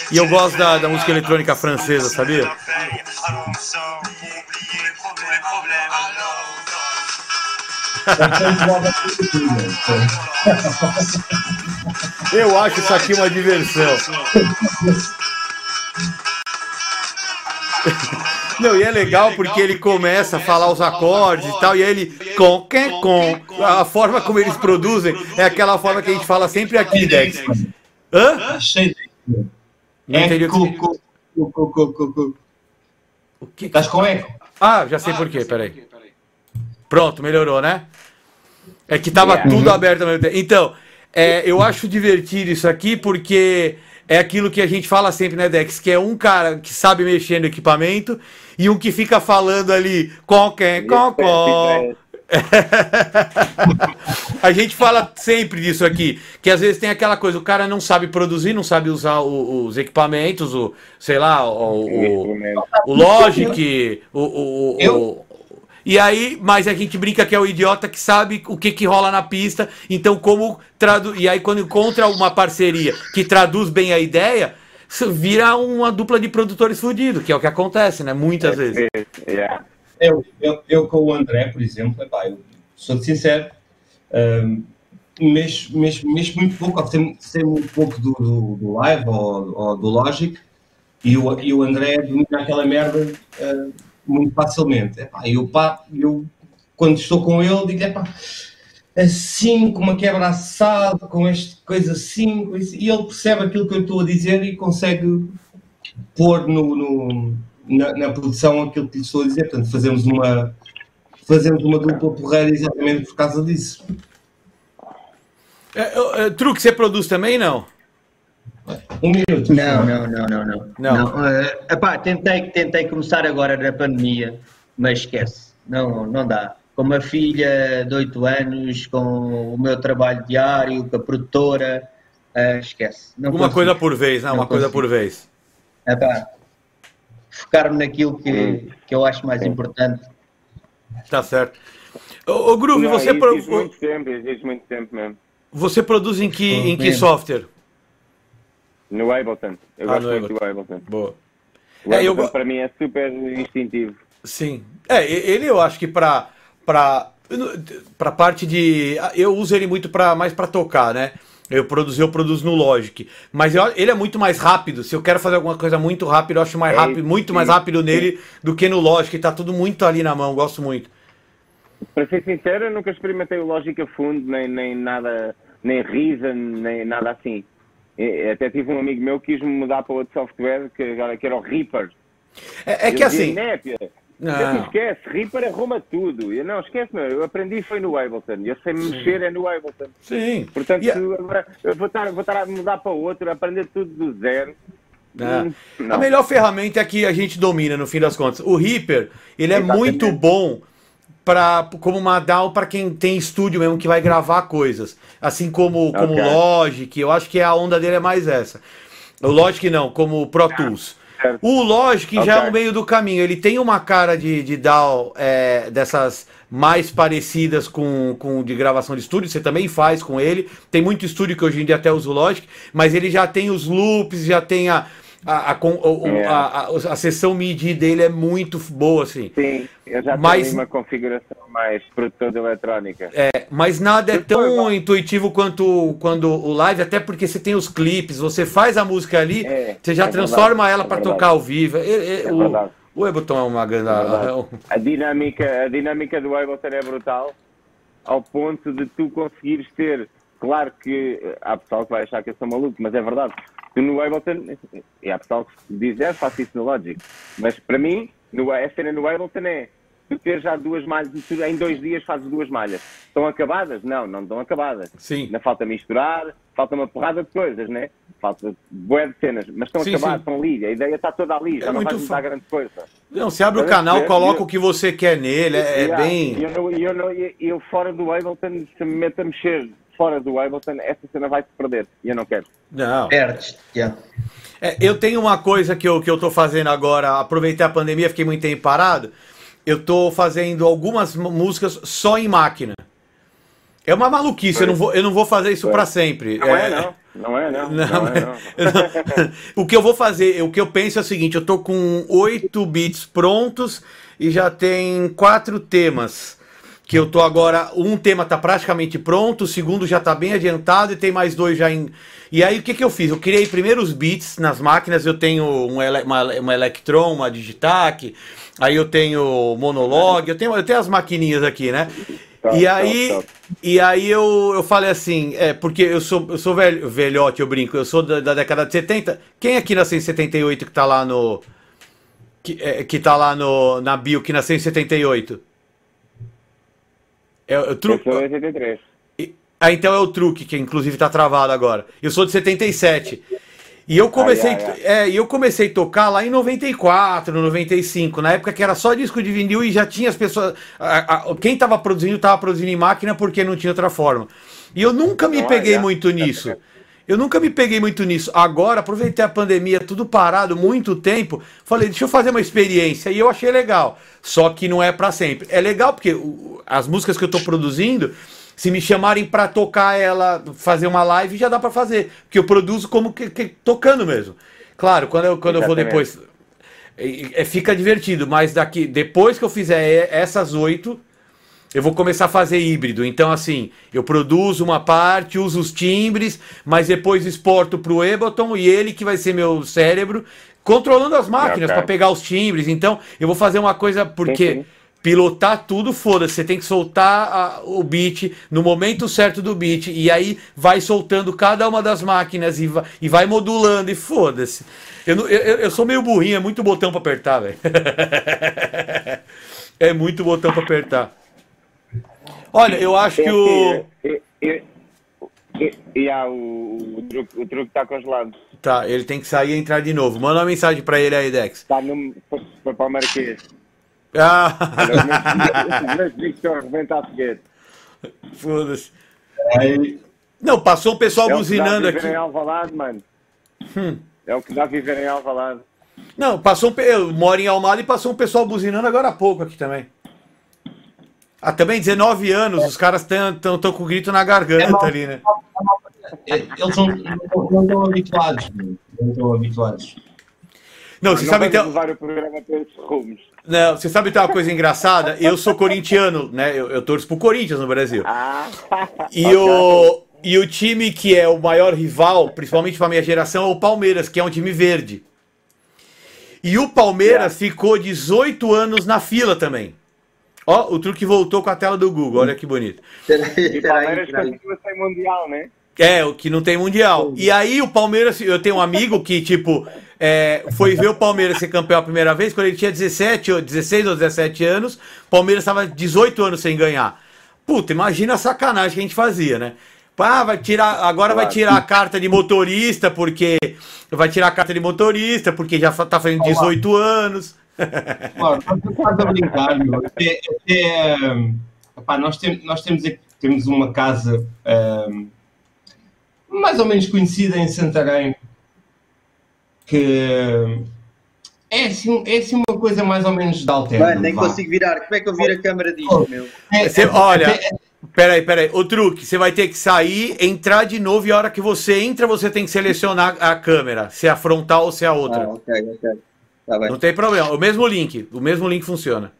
E eu gosto da, da música eletrônica francesa, sabia? Eu acho isso aqui uma diversão. (laughs) Não, e é legal porque ele começa a falar os acordes e tal, e aí ele com, que, com. A forma como eles produzem é aquela forma que a gente fala sempre aqui, Dex. Hã? Achei. Não entendi o que Estás com eco? Ah, já sei por quê, peraí. Pronto, melhorou, né? É que tava tudo aberto ao mesmo tempo. Então, é, eu acho divertido isso aqui porque é aquilo que a gente fala sempre, né, Dex? Que é um cara que sabe mexer no equipamento e um que fica falando ali com quem, com, com. A gente fala sempre disso aqui, que às vezes tem aquela coisa, o cara não sabe produzir, não sabe usar o- os equipamentos, o, sei lá, o, o, o Logic, o, o, o- e aí, mas a gente brinca que é o idiota que sabe o que, que rola na pista, então como tradu... E aí quando encontra uma parceria que traduz bem a ideia, vira uma dupla de produtores fudidos, que é o que acontece, né? Muitas vezes. Yeah. Eu, eu, eu com o André, por exemplo, epá, eu sou sincero, hum, mexo, mexo, mexo muito pouco, ou sei, sei muito pouco do, do, do Live ou, ou do Logic, e o, e o André domina aquela merda hum, muito facilmente. Epá, eu, pá, eu, quando estou com ele, digo, epá, assim, com uma quebra assado, com esta coisa assim, com isso", e ele percebe aquilo que eu estou a dizer e consegue pôr no, no- na, na produção aquilo que lhe estou a dizer. Portanto, fazemos uma, fazemos uma dupla porreira exatamente por causa disso. É, é, é, Truque, você produz também, não? Um minuto. Não, não, não, não, não. Não. não. eh, epá, tentei, tentei começar agora na pandemia, mas esquece. Não, não dá. Com uma filha de 8 anos, com o meu trabalho diário, com a produtora, eh, esquece. Não Uma consigo. coisa por vez, né? Não Uma coisa consigo. por vez. Epá, focar-me naquilo que, que eu acho mais importante. Tá certo. Ô, ô Groove, Não, você, isso pro- muito tempo, exige muito tempo mesmo. você produz em que, em que software? No Ableton. Eu Ah, gosto muito do Ableton. Boa. O É, eu Ableton para mim é super instintivo. Sim. É, ele eu acho que pra. pra pra parte de. Eu uso ele muito pra, mais pra tocar, né? Eu produzo, eu produzo no Logic. Mas eu- ele é muito mais rápido. Se eu quero fazer alguma coisa muito rápido, eu acho mais É, rápido, muito mais sim, rápido nele do que no Logic. Tá tudo muito ali na mão, gosto muito. Para ser sincero, eu nunca experimentei o Logic a fundo, nem, nem nada, nem Reason, nem nada assim. E- Até tive um amigo meu que quis me mudar para outro software, que agora que era o Reaper. É, é que Eu assim. dizia, "Népia, Não. Esquece, Reaper arruma tudo. Eu, não, esquece, meu. Eu aprendi foi no Ableton. Eu sei me mexer é no Ableton. Sim. Portanto, yeah. agora eu vou estar, vou estar a mudar para outro, aprender tudo do zero. É. A melhor ferramenta é que a gente domina, no fim das contas. O Reaper, ele é Exatamente. muito bom para como uma DAW para quem tem estúdio mesmo que vai gravar coisas. Assim como como okay. Logic, eu acho que a onda dele é mais essa. O Logic não, como o Pro Tools. O Logic okay. já é no meio do caminho. Ele tem uma cara de, de DAW é, dessas mais parecidas com, com de gravação de estúdio. Você também faz com ele. Tem muito estúdio que hoje em dia até usa o Logic, mas ele já tem os loops, já tem a, a, a, é. a, a, a, sessão MIDI dele é muito boa, assim. Sim, eu já mas, tenho uma configuração mais produtor de eletrónica. É, mas nada é tão intuitivo quanto quando o live, até porque você tem os clipes, você faz a música ali, é, você já é transforma verdade, ela para é tocar ao vivo. É, é o, o Ableton é uma grande. a, dinâmica, a dinâmica do Ableton é brutal, ao ponto de tu conseguires ter. Claro que há pessoal que vai achar que eu sou maluco, mas é verdade Tu no Ableton, e há pessoal que diz, é, faço isso no Logic. Mas para mim, no, a cena no Ableton é tu ter já duas malhas tu em dois dias fazes duas malhas. Estão acabadas? Não, não estão acabadas. Sim. Ainda falta misturar, falta uma porrada de coisas, né? Falta bué de cenas, mas estão sim, acabadas, sim. estão ali. A ideia está toda ali, é já não vai mudar grande coisa. Não, você abre o canal, coloca eu, o que você quer nele, é, é bem. Eu, eu, eu, eu, fora do Ableton, se me meto a mexer fora do Ableton, essa cena vai se perder. E eu não quero. Não. Perdes, yeah. É, eu tenho uma coisa que eu, que eu tô fazendo agora, aproveitei a pandemia, fiquei muito tempo parado. Eu tô fazendo algumas músicas só em máquina. É uma maluquice, eu não vou, eu não vou fazer isso para sempre. Não é, é, não. Não é, não. não, não, é, não. (laughs) o que eu vou fazer, o que eu penso é o seguinte: eu tô com oito beats prontos e já tem quatro temas que eu tô agora, um tema tá praticamente pronto, o segundo já tá bem adiantado e tem mais dois já em. E aí o que que eu fiz? Eu criei primeiro os beats nas máquinas, eu tenho um ele... uma, uma Electron, uma Digitac, aí eu tenho Monolog, eu tenho, eu tenho as maquininhas aqui, né? Tá, e aí, tá, tá. e aí eu, eu falei assim, é, porque eu sou, eu sou velho, velhote, eu brinco, eu sou da, da década de 70. Quem aqui nasceu em 78 que tá lá no. Que, é, que tá lá no, na bio, que nasceu em 78? É, o truque. Eu sou de 83. Ah, então é o truque, que inclusive tá travado agora. Eu sou de 77. E eu comecei, ai, ai, ai. É, eu comecei a tocar lá em 94, 95, na época que era só disco de vinil e já tinha as pessoas. A, a, quem estava produzindo, estava produzindo em máquina porque não tinha outra forma. E eu nunca me peguei muito nisso. Eu nunca me peguei muito nisso. Agora, aproveitei a pandemia, tudo parado, muito tempo. Falei, deixa eu fazer uma experiência. E eu achei legal. Só que não é para sempre. É legal porque as músicas que eu tô produzindo, se me chamarem para tocar ela, fazer uma live, já dá para fazer. Porque eu produzo como que, que, tocando mesmo. Claro, quando eu, quando eu vou depois. É, é, fica divertido, mas daqui depois que eu fizer essas oito, eu vou começar a fazer híbrido. Então, assim, eu produzo uma parte, uso os timbres, mas depois exporto para o Ableton e ele que vai ser meu cérebro, controlando as máquinas para pegar os timbres. Então, eu vou fazer uma coisa porque. Sim, sim. Pilotar tudo, foda-se. Você tem que soltar a, o beat no momento certo do beat. E aí vai soltando cada uma das máquinas e vai, e vai modulando. E foda-se. Eu, eu, eu sou meio burrinho, é muito botão para apertar, velho. (laughs) é muito botão para apertar. Olha, eu acho que o. E, e, e, e ah, o, o, truque, o truque tá congelado. Tá, ele tem que sair e entrar de novo. Manda uma mensagem pra ele aí, Dex. Tá no. Foi para o Marquês. Ah! Foda-se. Não, passou o pessoal é buzinando o aqui. Em Alvalade, mano. Hum. É o que dá viver em Alvalade. Não, passou um, eu moro em Almada e passou um pessoal buzinando agora há pouco aqui também. Ah, também 19 anos, é. os caras estão com o grito na garganta é ali, né? É, eles não, não, estão habituados, não estão habituados. Não, você sabe então. Não, você sabe então uma coisa engraçada? Eu sou corintiano, né? Eu, eu torço pro Corinthians no Brasil. Ah, e o, e o time que é o maior rival, principalmente para minha geração, é o Palmeiras, que é um time verde. E o Palmeiras ficou 18 anos na fila também. Ó, o truque voltou com a tela do Google, olha que bonito. E Palmeiras continua sem mundial, né? É, o que não tem mundial. E aí o Palmeiras, eu tenho um amigo que, tipo, é, foi ver o Palmeiras ser campeão a primeira vez, quando ele tinha 17, ou 16 ou 17 anos, o Palmeiras estava 18 anos sem ganhar. Puta, imagina a sacanagem que a gente fazia, né? Ah, vai tirar, agora vai tirar a carta de motorista, porque. Vai tirar a carta de motorista, porque já tá fazendo 18 anos. Mano, estás a brincar, meu. É, é, epá, nós, tem, nós temos, temos uma casa um, mais ou menos conhecida em Santarém que é assim, é assim uma coisa mais ou menos de alterno. Mano, nem consigo virar. Como é que eu viro a câmera disto, meu? É, Você, olha, peraí, peraí. O truque, você vai ter que sair, entrar de novo e a hora que você entra, você tem que selecionar a câmera, se é a frontal ou se é a outra. Ah, ok, ok. Tá bem. Não tem problema. O mesmo link. O mesmo link funciona.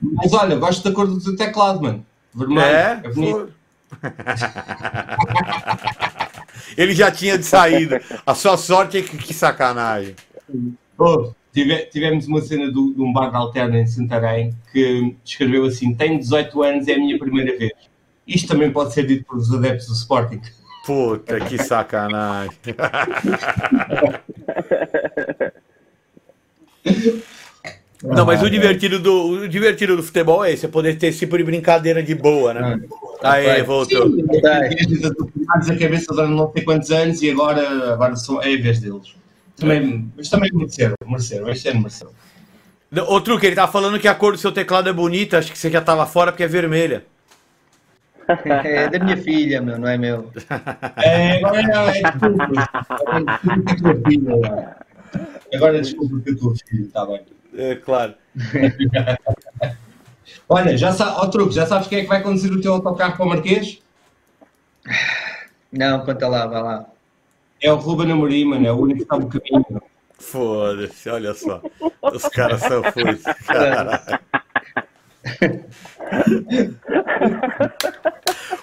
Mas olha, gosto da cor do teu teclado, mano. Vermelho. É, é bonito. (laughs) Ele já tinha de saída. A sua sorte é que, que sacanagem. Oh, tive, tivemos uma cena do, de um bar de alterna em Santarém que escreveu assim: Tenho 18 anos, é a minha primeira vez. Isto também pode ser dito pelos adeptos do Sporting. Puta, que sacanagem. (laughs) (laughs) Não, mas o divertido, do, o divertido do futebol é esse, é poder ter esse tipo de brincadeira de boa, né? Ah, Aí, voltou. Sim, a cabeça durante não sei quantos anos e agora, agora são, é a vez deles. Também, mas também mereceram, mereceram, este ano mereceram. Ô, Truque, ele tá falando que a cor do seu teclado é bonita, acho que você já tava fora porque é vermelha. É da minha filha, meu, não é meu. É, agora é, é tudo. Agora desculpa que eu estou filho, está bem. É, claro. (laughs) Olha, já sabe, ó, truque, já sabes quem é que vai conduzir o teu autocarro para o Marquês? Não, conta lá, vai lá. É o Ruben Amorim, mano, é o único que está no caminho. Foda-se, olha só. Os caras são. Caralho. (laughs)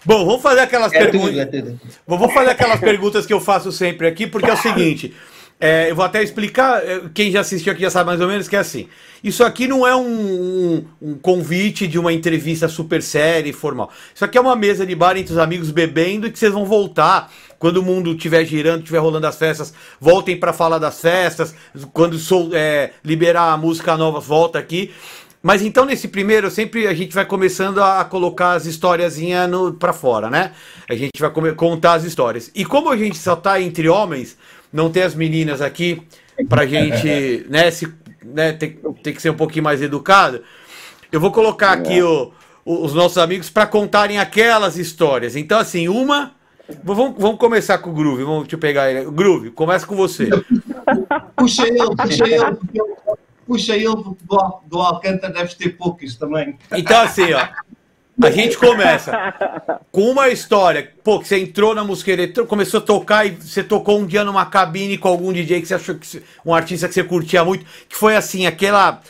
Bom, vamos fazer aquelas é perguntas. É vou fazer aquelas perguntas que eu faço sempre aqui, porque é o seguinte: é, eu vou até explicar, é, quem já assistiu aqui já sabe mais ou menos que é assim. Isso aqui não é um, um, um, convite de uma entrevista super séria e formal. Isso aqui é uma mesa de bar entre os amigos bebendo e que vocês vão voltar. Quando o mundo estiver girando, estiver rolando as festas, voltem para falar das festas. Quando sou, é, liberar a música nova, volta aqui. Mas então nesse primeiro, sempre a gente vai começando a colocar as historiazinhas para fora, né? A gente vai contar as histórias. E como a gente só tá entre homens, não tem as meninas aqui pra gente, (laughs) né, se, né tem, tem que ser um pouquinho mais educado. Eu vou colocar aqui o, o, os nossos amigos para contarem aquelas histórias. Então, assim, uma. Vamos, vamos começar com o Groove. Vamos deixa eu pegar ele. Groove, começa com você. (laughs) Puxa ele, puxa ele. Puxa ele do, do Alcântara, deve ter poucos também. Então, assim, ó. A gente começa com uma história, pô, que você entrou na música eletrônica, começou a tocar e você tocou um dia numa cabine com algum DJ que você achou que um artista que você curtia muito, que foi assim, aquela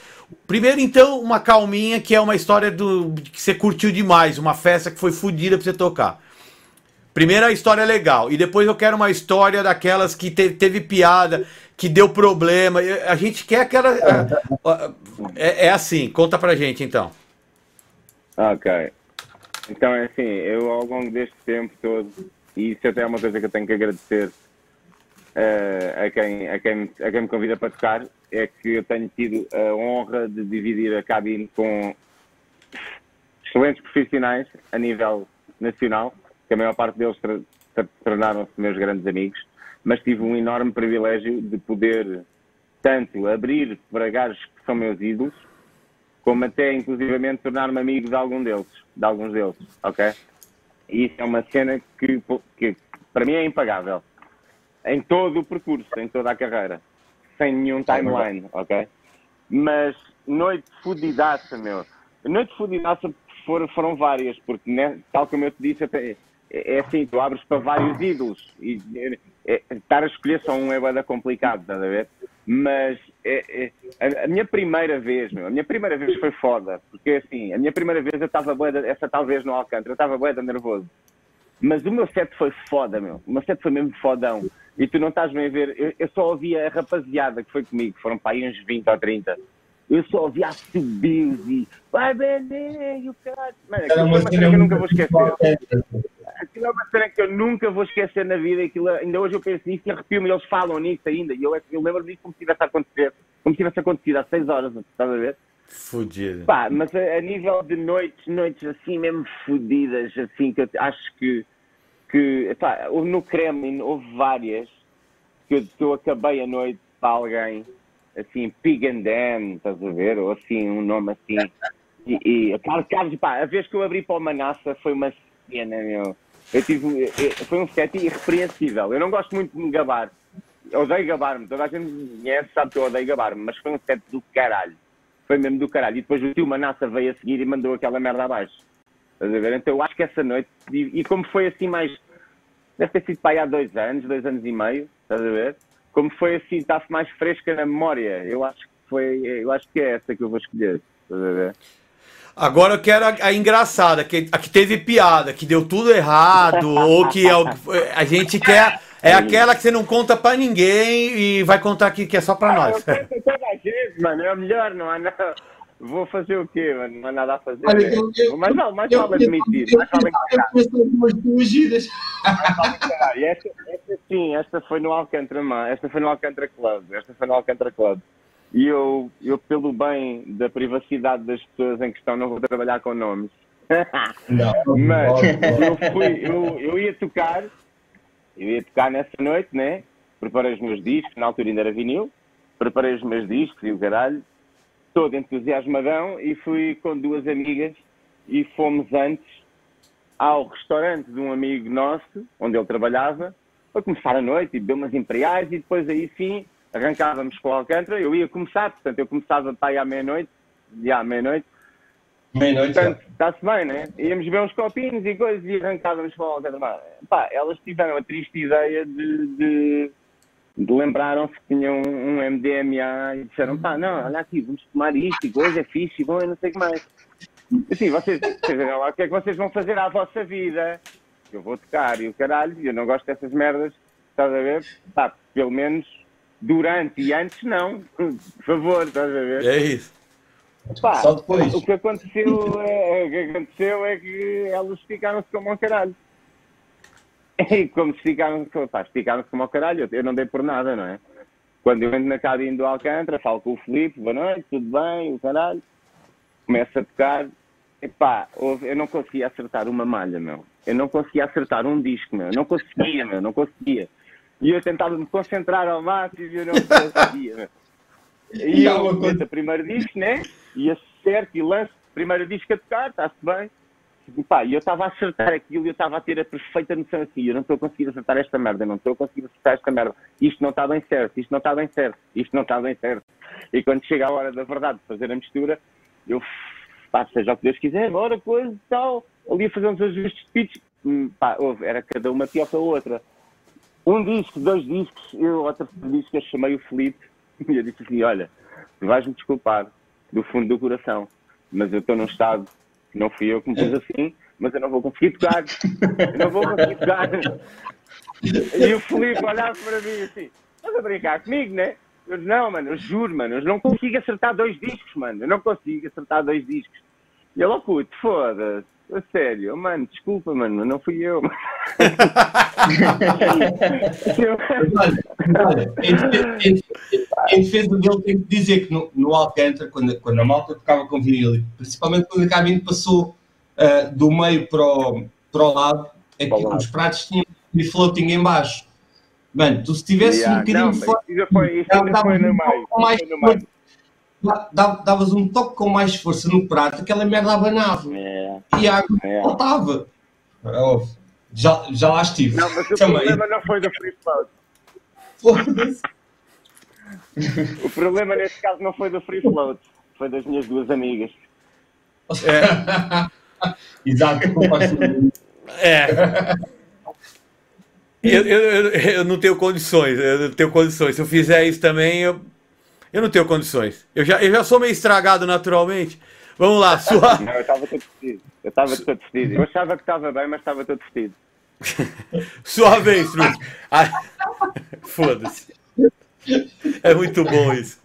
Primeiro, então, uma calminha, que é uma história do que você curtiu demais, uma festa que foi fodida pra você tocar. Primeira história legal. E depois eu quero uma história daquelas que te, teve piada, que deu problema. A gente quer aquela. É, é assim, conta pra gente então. Ok. Então é assim, eu ao longo deste tempo todo, e isso até é uma coisa que eu tenho que agradecer uh, a, quem, a, quem, a quem me convida para tocar, é que eu tenho tido a honra de dividir a cabine com excelentes profissionais a nível nacional, que a maior parte deles tornaram-se meus grandes amigos, mas tive um enorme privilégio de poder tanto abrir para gajos que são meus ídolos, como até inclusivamente tornar-me amigo de algum deles, de alguns deles, ok? E isso é uma cena que, que para mim é impagável. Em todo o percurso, em toda a carreira. Sem nenhum timeline, ok? Mas noite fudidaça, meu. Noite fudidaça foram, foram várias, porque né, tal como eu te disse, até, é, é assim, tu abres para vários ídolos e é, é, estar a escolher só um é bada complicado, estás a ver? Mas é, é, a, minha primeira vez, meu, a minha primeira vez foi foda, porque assim, a minha primeira vez eu estava boeda, essa tal vez no Alcântara, eu estava boeda nervoso. Mas o meu set foi foda, meu. O meu set foi mesmo fodão. E tu não estás bem a ver, eu, eu só ouvia a rapaziada que foi comigo, foram para aí uns 20 ou 30. Eu só ouvia subios e vai Beninho, caralho. Mano, aquilo foi uma cena que eu nunca vou esquecer. Aquilo é uma cena que eu nunca vou esquecer na vida. Aquilo, ainda hoje eu penso nisso e arrepio-me. Eles falam nisso ainda. E eu, eu lembro disso como se tivesse acontecido. Como se tivesse acontecido há seis horas, estás a ver? Fudido. Pá, mas a, a nível de noites, noites assim mesmo fodidas, assim, que eu acho que, que pá, no Kremlin houve várias que eu, que eu acabei a noite para alguém, assim, Pig and Dan, estás a ver? Ou assim, um nome assim. E, e claro, Carlos, pá, a vez que eu abri para o Manassa foi uma cena, meu. Eu tive, foi um set irrepreensível. Eu não gosto muito de me gabar. Eu odeio gabar-me. Toda a gente me conhece, sabe que eu odeio gabar-me, mas foi um set do caralho. Foi mesmo do caralho. E depois o tio Manassa veio a seguir e mandou aquela merda abaixo. Estás a ver? Então eu acho que essa noite, e, e como foi assim mais. Deve ter sido para aí há dois anos, dois anos e meio, estás a ver? Como foi assim, está-se mais fresca na memória. Eu acho que foi. Eu acho que é essa que eu vou escolher. Estás a ver? Agora eu quero a, a engraçada, que, a que teve piada, que deu tudo errado, (laughs) ou que é o- a gente quer. É aquela que você não conta pra ninguém e vai contar aqui que é só pra Ah, nós. eu conto a toda a gente, mano. É melhor, não há nada. Vou fazer o quê, mano? Não há nada a fazer. Olha, eu- eu- mas não, mais vale admitir. Mais vale eu encarar. mais vale encarar. E esta, esta sim, esta foi no Alcântara, mano. Esta foi no Alcântara Club. Esta foi no Alcântara Club. E eu, eu, pelo bem da privacidade das pessoas em questão, não vou trabalhar com nomes. Não, (laughs) Mas eu fui, eu, eu ia tocar, eu ia tocar nessa noite, né? Preparei os meus discos, na altura ainda era vinil, preparei os meus discos e o caralho, todo entusiasmadão e fui com duas amigas e fomos antes ao restaurante de um amigo nosso, onde ele trabalhava, para começar a noite e beber umas imperiais e depois aí sim arrancávamos para o Alcântara. Eu ia começar, portanto eu começava para aí à meia-noite, já à meia-noite, Meia-noite. Portanto, está-se bem, né? Íamos ver uns copinhos e coisas e arrancávamos para o Alcântara. Pá, elas tiveram a triste ideia de, de, lembraram-se que tinham um MDMA e disseram, pá, não, olha aqui, vamos tomar isto e coisa, é fixe e bom e não sei o que mais. Assim, vocês, lá, o que é que vocês vão fazer à vossa vida? Eu vou tocar e o caralho, eu não gosto dessas merdas, estás a ver? Pá, pelo menos durante e antes não, por favor, estás a ver? É isso. Pá, Só depois. O que aconteceu é, o que aconteceu é que elas esticaram-se como ao caralho. E como se esticaram-se, pá, esticaram-se como ao caralho, eu- eu não dei por nada, não é? Quando eu entro na cabine do Alcântara, falo com o Filipe, boa noite, tudo bem, o caralho. Começo a tocar, e pá, houve- eu não conseguia acertar uma malha, meu. Eu não conseguia acertar um disco, meu. Não conseguia, meu, não conseguia. E eu tentava me concentrar ao máximo e eu não conseguia, meu. (laughs) E E eu meto o primeiro disco, né? E acerto e lanço o primeiro disco a tocar, está-se bem. E pá, eu estava a acertar aquilo e eu estava a ter a perfeita noção assim, eu não estou a conseguir acertar esta merda, eu não estou a conseguir acertar esta merda. Isto não está bem certo, isto não está bem certo, isto não está bem certo. E quando chega a hora da verdade de fazer a mistura, eu, pá, seja o que Deus quiser, bora, coisa e tal. Ali a fazer uns ajustes de pitch, hum, pá, era cada uma pior que a outra. Um disco, dois discos, eu, outro disco, eu chamei o Felipe (laughs) e eu disse assim: Olha, tu vais-me desculpar do fundo do coração, mas eu estou num estado não fui eu que me pus assim, mas eu não vou conseguir tocar, eu não vou conseguir tocar. (laughs) E o Felipe olhava para mim assim: Estás a brincar comigo, né? Eu disse, não, mano, eu juro, mano, eu não consigo acertar dois discos, mano, eu não consigo acertar dois discos. E ele, oh foda-se, a sério, mano, desculpa, mano, não fui eu. (laughs) Olha, em defesa- dele, tenho que dizer que no, no Alcântara, quando, quando a malta tocava com vinil, principalmente quando a cabine passou ah, do meio para o, para o lado, é que os pratos tinham e floating em baixo. Mano, tu se tivesse um Yeah, bocadinho não, de força, isso foi, dava- ainda foi no um meio. mais Foi no meio. Da- da- davas um toque com mais força no prato, aquela merda abanava É, e a água é. faltava. Já, já lá estive. Não, mas o Também. problema não foi do free float. Foda-se. O problema neste caso não foi do free float. Foi das minhas duas amigas. (laughs) Exato, concordo. É. Eu, eu, eu, eu não tenho condições, eu não tenho condições. Se eu fizer isso também, eu, eu não tenho condições. Eu já, eu já sou meio estragado naturalmente. Vamos lá, sua, (laughs) Não, eu estava todo vestido. Eu estava todo vestido. Eu achava que estava bem, mas estava todo vestido. (laughs) sua vez, Trude. Ah, (laughs) Foda-se. É muito bom isso.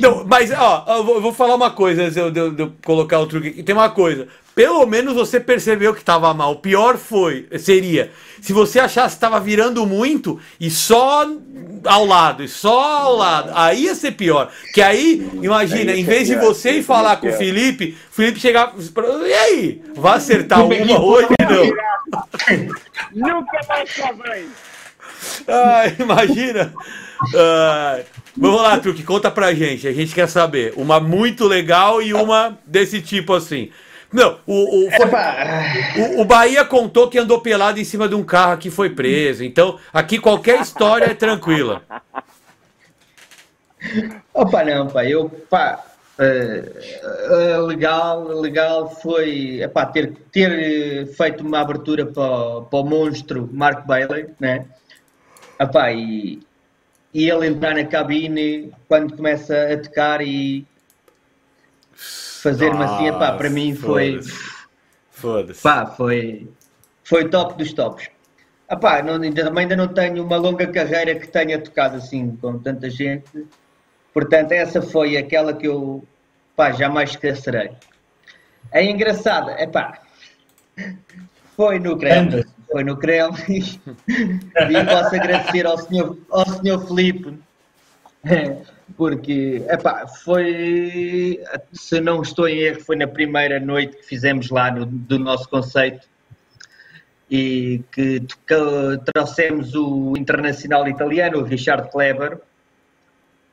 Não, mas, ó, eu vou, eu vou falar uma coisa antes de eu, de eu- de eu colocar o truque aqui. Tem uma coisa. Pelo menos você percebeu que estava mal. O pior foi, seria, se você achasse que estava virando muito e só ao lado, e só ao lado. Aí ia ser pior. Que aí, imagina, Aí em vez de você ir falar com o. Felipe, o Felipe chegava. E aí? Vai acertar uma hoje? Não. Nunca mais. Ai, imagina. Ai. Vamos lá, Truque, conta pra gente. A gente quer saber. Uma muito legal e uma desse tipo assim. Não, o, o, foi- o, o Bahia contou que andou pelado em cima de um carro que foi preso. Então, aqui qualquer história é tranquila. (laughs) Opa, não, pá, eu, pá, eh, eh, legal, legal foi, epá, ter, ter eh, feito uma abertura para, o- para o monstro Mark Bailey, né? Epá, e, e ele entrar na cabine quando começa a tocar e fazer-me assim, epá, para mim foi, Foda-se. pá, foi, foi top dos tops. Epá, não, ainda, ainda não tenho uma longa carreira que tenha tocado assim com tanta gente. Portanto, essa foi aquela que eu pá, jamais esquecerei. É engraçada, é pá, foi no Kremlin, foi no Kremlin e posso agradecer ao senhor, ao senhor Felipe, (laughs) porque, é pá, foi, se não estou em erro, foi na primeira noite que fizemos lá no, do nosso conceito e que toca- trouxemos o internacional italiano, o Richard Kleber,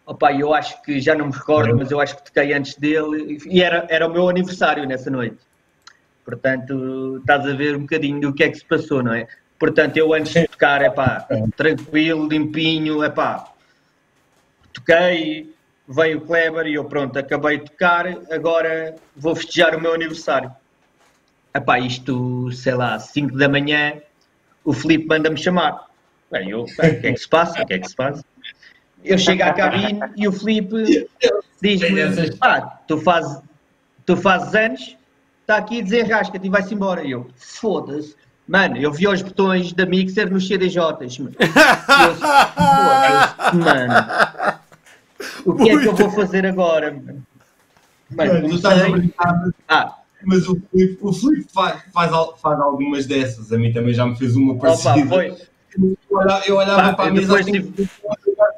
Opa, eu acho que já não me recordo, mas eu acho que toquei antes dele e era, era o meu aniversário nessa noite. Portanto, estás a ver um bocadinho do que é que se passou, não é? Portanto, eu antes de tocar, é pá, tranquilo, limpinho, é pá, toquei, veio o Kleber e eu pronto, acabei de tocar, agora vou festejar o meu aniversário. Epá, isto, sei lá, 5 da manhã, o Filipe manda-me chamar. Bem, eu, bem, o que é que se passa? O que é que se passa? Eu chego à cabine e o Filipe diz-me, ah, tu fazes, tu fazes anos, está aqui desenrasca-te e vai-se embora. E eu, foda-se. Mano, eu vi os botões da Mixer nos CDJs. mano. Eu, (laughs) foda-se, mano. O que é que eu vou fazer agora, mano? Mano, Mano, tu estás a comecei... brincar, Ah, mas o Filipe, o Filipe faz, faz, faz algumas dessas. A mim também já me fez uma opa, parecida. foi... Eu olhava, eu olhava Pá, para a eu mesa depois assim,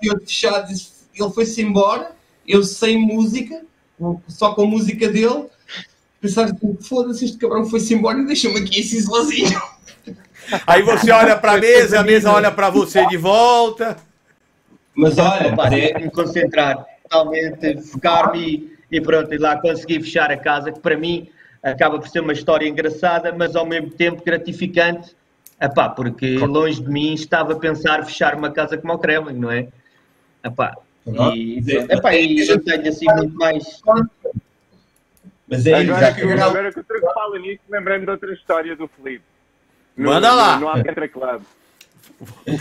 eu fechado, disse, ele foi-se embora, eu sem música, só com a música dele, pensar assim, foda-se, este cabrão foi-se embora e deixa-me aqui assim sozinho. Aí você olha pra mesa, a mesa olha pra você de volta. Mas olha, Opa, é, me concentrar totalmente, focar-me e, e pronto, e lá consegui fechar a casa, que para mim acaba por ser uma história engraçada, mas ao mesmo tempo gratificante, epá, porque longe de mim estava a pensar fechar uma casa como o Kremlin, não é? Epá, e, epá, e eu tenho assim muito mais. mas é Agora, isso. que, agora que o Truco fala nisso, lembrei-me de outra história do Felipe. No- Manda lá. No, no Alcatra Club.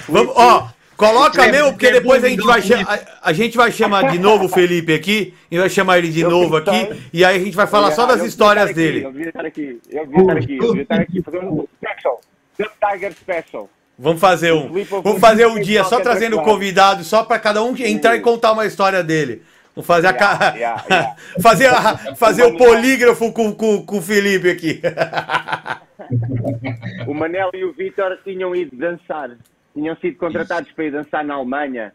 Vamos, ó, coloca É, mesmo, porque é depois a gente, vai a, a gente vai chamar de novo o Felipe aqui, e vai chamar ele de Eu novo aqui, e aí a gente vai falar só das histórias dele. aqui, Ele devia estar aqui, ele devia estar aqui, ele devia estar aqui, fazer um special. The Tiger Special. Vamos fazer um. Eu Vamos fazer um dia só qualquer trazendo coisa. convidado, só para cada um entrar e contar uma história dele. Vamos fazer a ca- Yeah, yeah, (laughs) yeah. fazer, a- fazer o polígrafo com, com, com o Felipe aqui. (laughs) O Manel e o Vitor tinham ido dançar. Tinham sido contratados para ir dançar na Alemanha.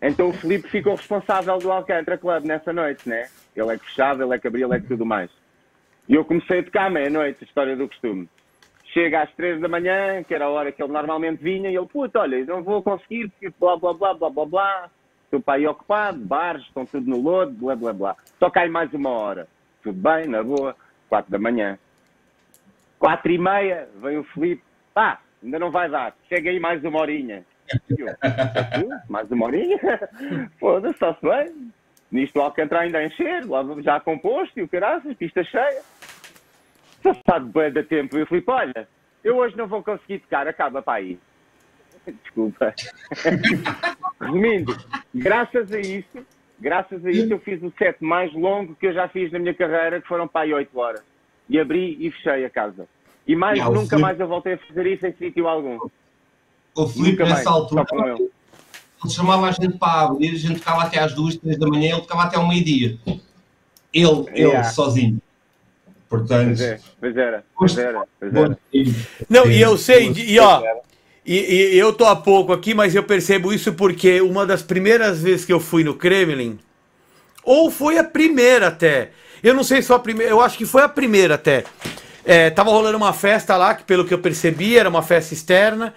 Então o Felipe ficou responsável do Alcântara Club nessa noite, né? Ele é que fechava, ele é que abria, ele é que tudo mais. E eu comecei a tocar à meia-noite, história do costume. Chega às três da manhã, que era a hora que ele normalmente vinha, e ele, puto, olha, não vou conseguir, porque blá, blá, blá, blá, blá, blá. Estou para aí ocupado, bares, estão tudo no lodo, blá, blá, blá. Só cai mais uma hora. Tudo bem, na boa. Quatro da manhã. Quatro e meia, vem o Felipe. Pá, ainda não vai dar. Chega aí mais uma horinha. Eu, "Tu? mais uma horinha? (laughs) Foda-se, está-se bem. Nisto o Alcântara ainda a encher, lá já composto e o caraças, pista cheia. Passado bem da tempo, e o Felipe, olha, eu hoje não vou conseguir tocar, acaba para aí. (laughs) Desculpa. (laughs) Resumindo, graças a isso, graças a isso eu fiz o set mais longo que eu já fiz na minha carreira, que foram para aí 8 horas. E abri e fechei a casa. E mais, Ah, o nunca mais eu voltei a fazer isso em sítio algum. O Filipe nessa altura, ele. ele chamava a gente para abrir, a gente tocava até às duas, três da manhã, ele tocava até ao meio-dia. Ele, ele, sozinho. Portanto. Pois, é, pois era, pois era, pois era. Não, e eu sei, e ó. E, e, eu tô há pouco aqui, mas eu percebo isso porque uma das primeiras vezes que eu fui no Kremlin, ou foi a primeira até, eu não sei se foi a primeira, eu acho que foi a primeira até. É, tava rolando uma festa lá, que pelo que eu percebi era uma festa externa,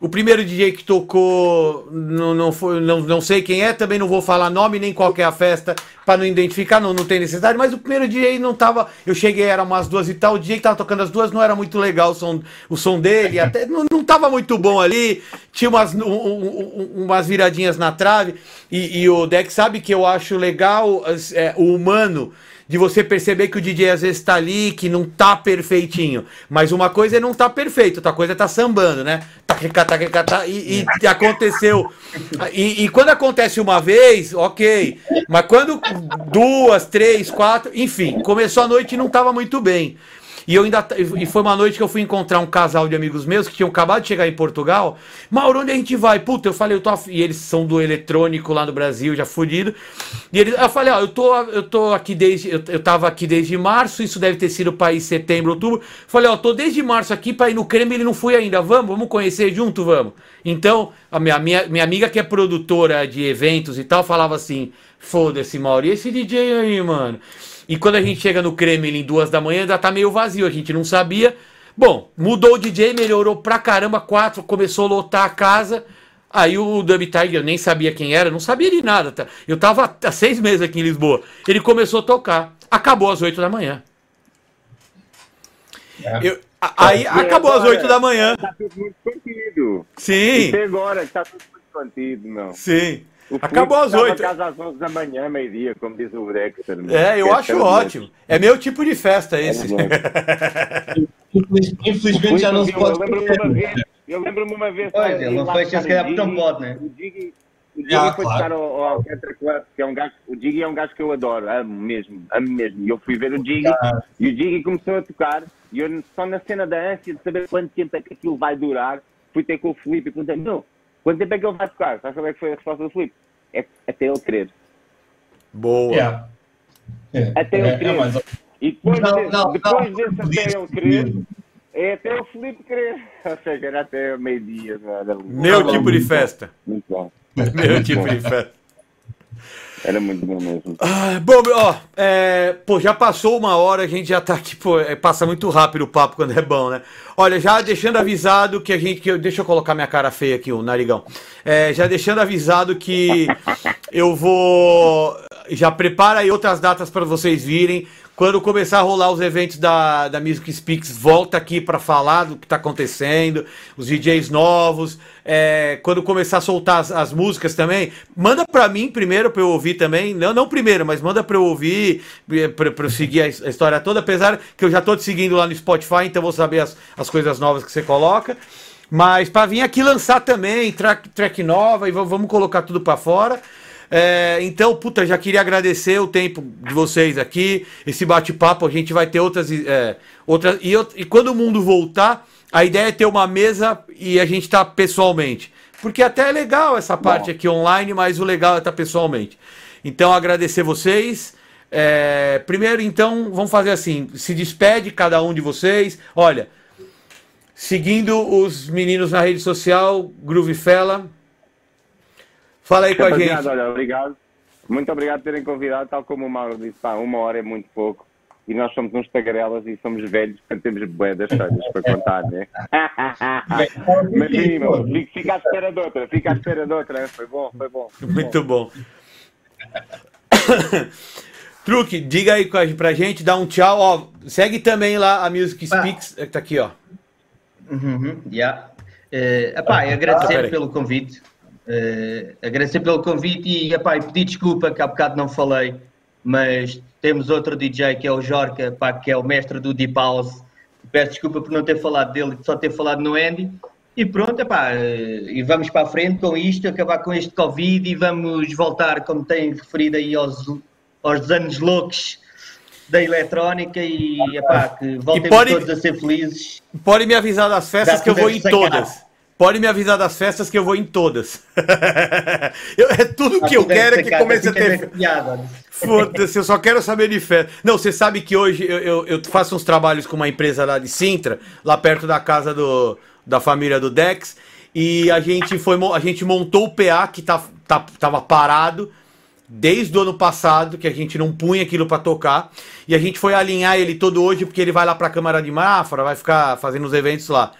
o primeiro DJ que tocou, não, não, foi, não, não sei quem é, também não vou falar nome nem qual é a festa para não identificar, não, não tem necessidade, mas o primeiro DJ não tava. Eu cheguei, era umas duas e tal, o DJ que tava tocando as duas não era muito legal o som, o som dele, (laughs) até não, não tava muito bom ali, tinha umas, um, um, umas viradinhas na trave, e, e, o Deck sabe que eu acho legal é, o humano de você perceber que o DJ às vezes tá ali, que não tá perfeitinho. Mas uma coisa é não tá perfeito, outra coisa é tá sambando, né? E, e aconteceu. E, e, quando acontece uma vez, ok. Mas quando duas, três, quatro, enfim, começou a noite e não tava muito bem. E eu ainda e foi uma noite que eu fui encontrar um casal de amigos meus que tinham acabado de chegar em Portugal. Mauro, onde a gente vai? Puta, eu falei, eu tô e eles são do eletrônico lá no Brasil, já fudido. E eles, eu falei, ó, eu tô eu tô aqui desde eu, eu tava aqui desde março, isso deve ter sido para ir setembro, outubro. Falei, ó, tô desde março aqui para ir no Creme, ele não fui ainda. Vamos, vamos conhecer junto, vamos. Então, a minha, minha, minha amiga que é produtora de eventos e tal, falava assim: "Foda-se, Mauro, e esse DJ aí, mano?" E quando a gente chega no Kremlin duas da manhã, ainda tá meio vazio, a gente não sabia. Bom, mudou o DJ, melhorou pra caramba, quatro, começou a lotar a casa. Aí o Dub Tiger, eu nem sabia quem era, não sabia de nada. Tá? Eu tava há seis meses aqui em Lisboa. Ele começou a tocar. Acabou às oito da manhã. É. Eu, aí acabou às oito da manhã. Tá tudo muito contido. Sim. E agora tá tudo muito contido, não. Sim. Acabou às oito. casa às 11 da manhã, meio-dia, como diz o Dexter. É, eu acho ótimo. É meu tipo de festa esse. É Infelizmente já não se pode. Eu lembro-me uma vez. Pois, ele não fecha se calhar porque não pode, né? O Diggy, ah, foi claro. tocar ao, ao Club, que é um gajo. O Diggy é um gajo que eu adoro, amo mesmo, amo mesmo. E eu fui ver o Diggy ah. e o Diggy começou a tocar. E eu, só na cena da ânsia de saber quanto tempo é que aquilo vai durar, fui ter com o Felipe e perguntei: não Quanto tempo é que ele vai tocar? Sabe como é que foi a resposta do Filipe? É até ele querer. Boa. Yeah. É. Até ele é, querer. É e depois, não, não, depois não, desse até ele querer, é até o Filipe querer. (laughs) Ou seja, era até meio-dia. Meu tipo de festa. Muito bom. Meu tipo de festa. Era muito bom mesmo. Ah, bom, ó, é, pô, já passou uma hora, a gente já tá aqui, pô, é, passa muito rápido o papo quando é bom, né? Olha, já deixando avisado que a gente. Que eu, deixa eu colocar minha cara feia aqui, o narigão. É, já deixando avisado que eu vou. Já prepara aí outras datas para vocês virem. Quando começar a rolar os eventos da, da Music Speaks, volta aqui para falar do que está acontecendo, os DJs novos. É, quando começar a soltar as, as músicas também, manda para mim primeiro para eu ouvir também. Não, não primeiro, mas manda para eu ouvir, é, para eu seguir a, a, história toda. Apesar que eu já estou te seguindo lá no Spotify, então vou saber as, as coisas novas que você coloca. Mas para vir aqui lançar também track, track nova e vamos colocar tudo para fora. É, então, puta, já queria agradecer o tempo de vocês aqui, esse bate-papo. A gente vai ter outras. É, outras e, e quando o mundo voltar, a ideia é ter uma mesa e a gente tá pessoalmente. Porque até é legal essa parte Bom. aqui online, mas o legal é estar tá pessoalmente. Então, agradecer vocês. É, primeiro, então, vamos fazer assim: se despede cada um de vocês. Olha, seguindo os meninos na rede social, Groove Fella. Fala aí com a gente. Olha, obrigado. Muito obrigado por terem convidado, tal como o Mauro disse, pá, uma hora é muito pouco. E nós somos uns tagarelas e somos velhos, portanto temos bué das histórias para contar, né? (laughs) Mas sim, meu, fica à espera de outra, fica à espera de outra. Foi bom, foi bom. Foi muito bom. (coughs) Truque, diga aí pra gente, dá um tchau. Ó, segue também lá a Music Speaks, ah. tá aqui, ó. Uhum, yeah. Uh, epá, agradecer ah, pelo convite. Uh, agradecer pelo convite e, epá, e pedir desculpa que há bocado não falei, mas temos outro DJ que é o Jorca, epá, que é o mestre do Deep House. Peço desculpa por não ter falado dele, só ter falado no Andy. E pronto, epá, uh, e vamos para a frente com isto, acabar com este Covid e vamos voltar, como tem referido aí, aos, aos anos loucos da eletrónica e epá, que voltemos pode, todos a ser felizes. Pode me avisar das festas que eu vou em todas. Pode me avisar das festas que eu vou em todas. (laughs) eu, é tudo que eu quero é que comece a ter. Foda-se, eu só quero saber de festa. Não, você sabe que hoje eu, eu, eu, faço uns trabalhos com uma empresa lá de Sintra, lá perto da casa do, da família do Dex, e a gente foi a gente montou o PA que tá, tá, tava parado desde o ano passado, que a gente não punha aquilo para tocar, e a gente foi alinhar ele todo hoje, porque ele vai lá para a Câmara de Mafra, vai ficar fazendo os eventos lá.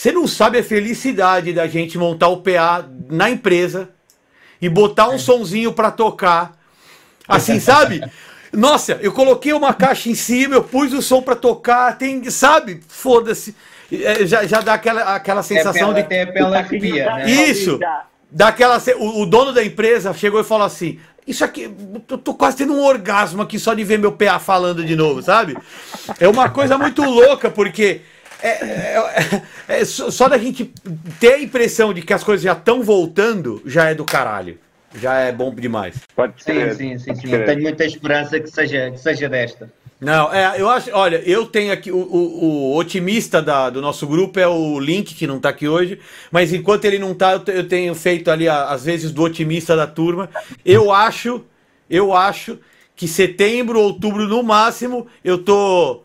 Você não sabe a felicidade da gente montar o PA na empresa e botar um é. sonzinho para tocar. Assim, (laughs) sabe? Nossa, eu coloquei uma caixa em cima, eu pus o som para tocar, tem, sabe? Foda-se. É, já, já dá aquela, aquela sensação é pela, de. Até pela arrepia, né? Isso! Daquela, o, o dono da empresa chegou e falou assim: isso aqui, eu tô quase tendo um orgasmo aqui só de ver meu PA falando de novo, sabe? É uma coisa muito louca, porque é, é, é, é, só da gente ter a impressão de que as coisas já estão voltando, já é do caralho. Já é bom demais. Pode ser. Sim, sim, sim, sim. Eu tenho muita esperança que seja, que seja desta. Não, é, eu acho, olha, eu tenho aqui o, o, o otimista da, do nosso grupo é o Link, que não tá aqui hoje, mas enquanto ele não tá, eu, eu tenho feito ali, às vezes, do otimista da turma. Eu acho, eu acho que setembro, outubro no máximo, eu tô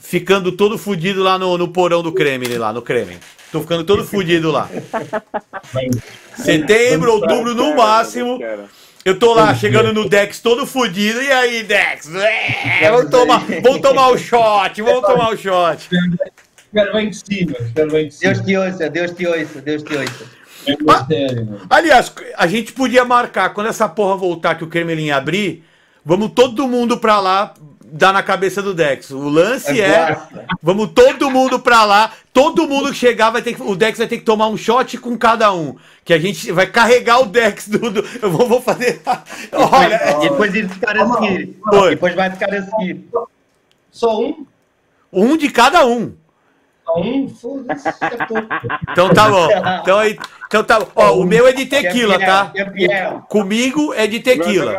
ficando todo fudido lá no, no porão do Kremlin, lá no Kremlin. Tô ficando todo fudido lá. Setembro, outubro no máximo. Eu tô lá chegando no Dex todo fudido. E aí, Dex? É, vamos, tomar, vamos tomar o shot, vamos tomar o shot. Espero bem de cima, espero bem de cima. Deus te ouça, Deus te ouça, Deus te ouça. Ah, aliás, a gente podia marcar, quando essa porra voltar que o Kremlin abrir, vamos todo mundo pra lá dar na cabeça do Dex. O lance é, é vamos todo mundo pra lá, todo mundo que chegar vai ter que, o Dex vai ter que tomar um shot com cada um, que a gente vai carregar o Dex do, do eu vou, vou fazer. (laughs) Olha, depois ir ficar a seguir. Depois vai ficar a seguir. Só um? Um de cada um. Um, foda-se. Então tá bom. (laughs) Então, aí, então tá Ó, o meu é de tequila, tá? Comigo é de tequila.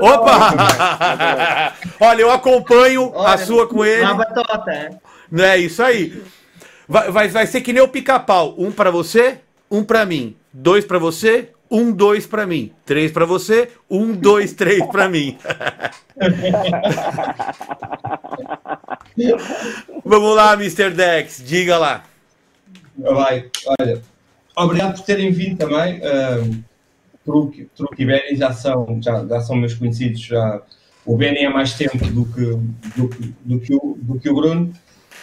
Opa! (laughs) Olha, eu acompanho a sua com ele. Batota. É. é isso aí. Vai, vai, vai ser que nem o pica-pau. Um para você, um para mim. Dois para você, um, dois para mim. Três para você, um, dois, três para mim. (laughs) Vamos lá, Mr. Dex, diga lá. Vai, olha, obrigado por terem vindo também. Uh, Truque, Truque e Benny já são, já, já são meus conhecidos. Já, o Benny há mais tempo do que, do, do, que, o, do que o Bruno.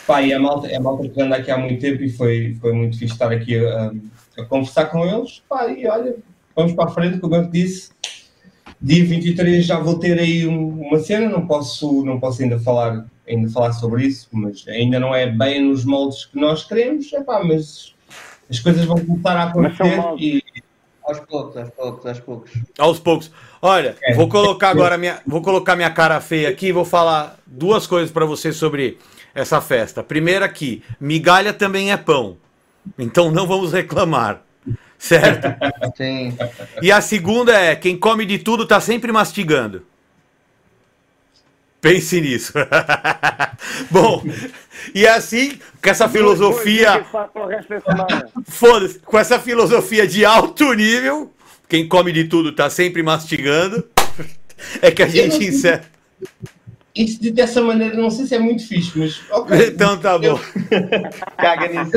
Pai, é a malta, é a malta que anda aqui há muito tempo e foi, foi muito fixe estar aqui a, a conversar com eles. Pá, e olha, vamos para a frente, como eu disse. Dia 23 já vou ter aí uma cena, não posso, não posso ainda falar ainda falar sobre isso, mas ainda não é bem nos moldes que nós queremos, epá, mas as coisas vão começar a acontecer e. Aos poucos, aos poucos, aos poucos. Aos poucos. Olha, é. vou colocar agora minha, vou colocar minha cara feia aqui e vou falar duas coisas para você sobre essa festa. Primeira aqui, migalha também é pão. Então não vamos reclamar. Certo? Sim. E a segunda é, quem come de tudo tá sempre mastigando. Pense nisso. (laughs) Bom, e assim, com essa filosofia. (laughs) Foda-se, com essa filosofia de alto nível, quem come de tudo tá sempre mastigando. (laughs) É que a gente encerra. Isso de dessa maneira não sei se é muito fixe, mas. Okay. (laughs) Então tá bom. (laughs) Caga nisso.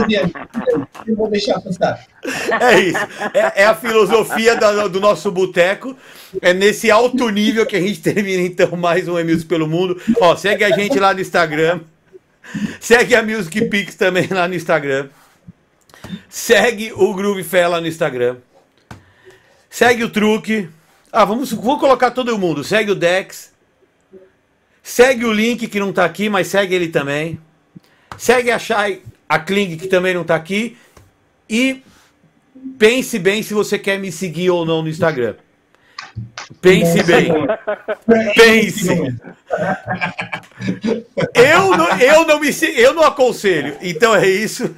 Eu vou deixar passar. É isso. É, é a filosofia do, do nosso boteco. É nesse alto nível que a gente termina então mais um E-Music pelo Mundo. Ó, segue a gente lá no Instagram. Segue a Music Pix também lá no Instagram. Segue o Groove Fé lá no Instagram. Segue o Truque. Ah, vamos, vou colocar todo mundo. Segue o Dex. Segue o link que não está aqui, mas segue ele também. Segue a Shai, a Kling que também não está aqui. E pense bem se você quer me seguir ou não no Instagram. Pense bem. Pense. Eu não, eu não me eu não aconselho. Então é isso.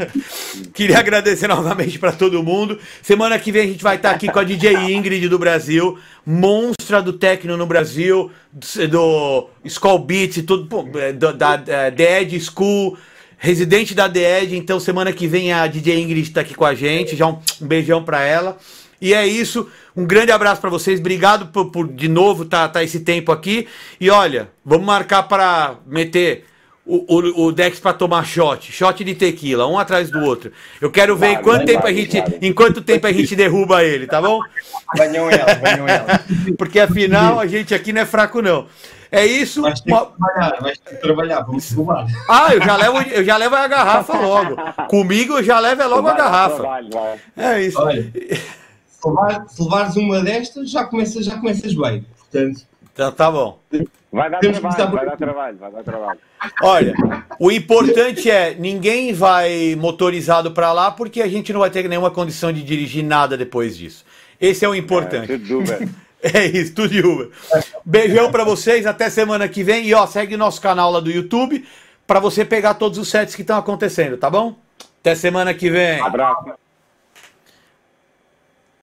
Queria agradecer novamente para todo mundo. Semana que vem a gente vai estar aqui com a DJ Ingrid do Brasil, monstra do techno no Brasil, do Skull Beats, tudo é, da, da Dead School. residente da Edge, então semana que vem a DJ Ingrid está aqui com a gente, já um, um beijão para ela. E é isso, um grande abraço para vocês, obrigado por, por de novo tá, tá esse tempo aqui. E olha, vamos marcar para meter o, o, o Dex para tomar shot, shot de tequila, um atrás do outro. Eu quero ver vale, em quanto tempo vale, a gente, vale. em quanto tempo a gente derruba ele, tá bom? Venham ela, ela. Porque afinal a gente aqui não é fraco não. É isso. Vai ter que trabalhar, que trabalhar, vamos fumar. Ah, eu já levo, eu já levo a garrafa logo. Comigo eu já levo é logo a garrafa. É isso. Olha, se, levar, se levares uma destas, já começas, já começas bem. Portanto, então tá bom. Vai dar trabalho, vai dar trabalho, vai dar trabalho. Olha, o importante é ninguém vai motorizado para lá porque a gente não vai ter nenhuma condição de dirigir nada depois disso. Esse é o importante. É, tudo Uber. (laughs) é isso, tudo de Uber. Beijão para vocês, até semana que vem e ó, segue nosso canal lá do YouTube para você pegar todos os sets que estão acontecendo, tá bom? Até semana que vem. Abraço.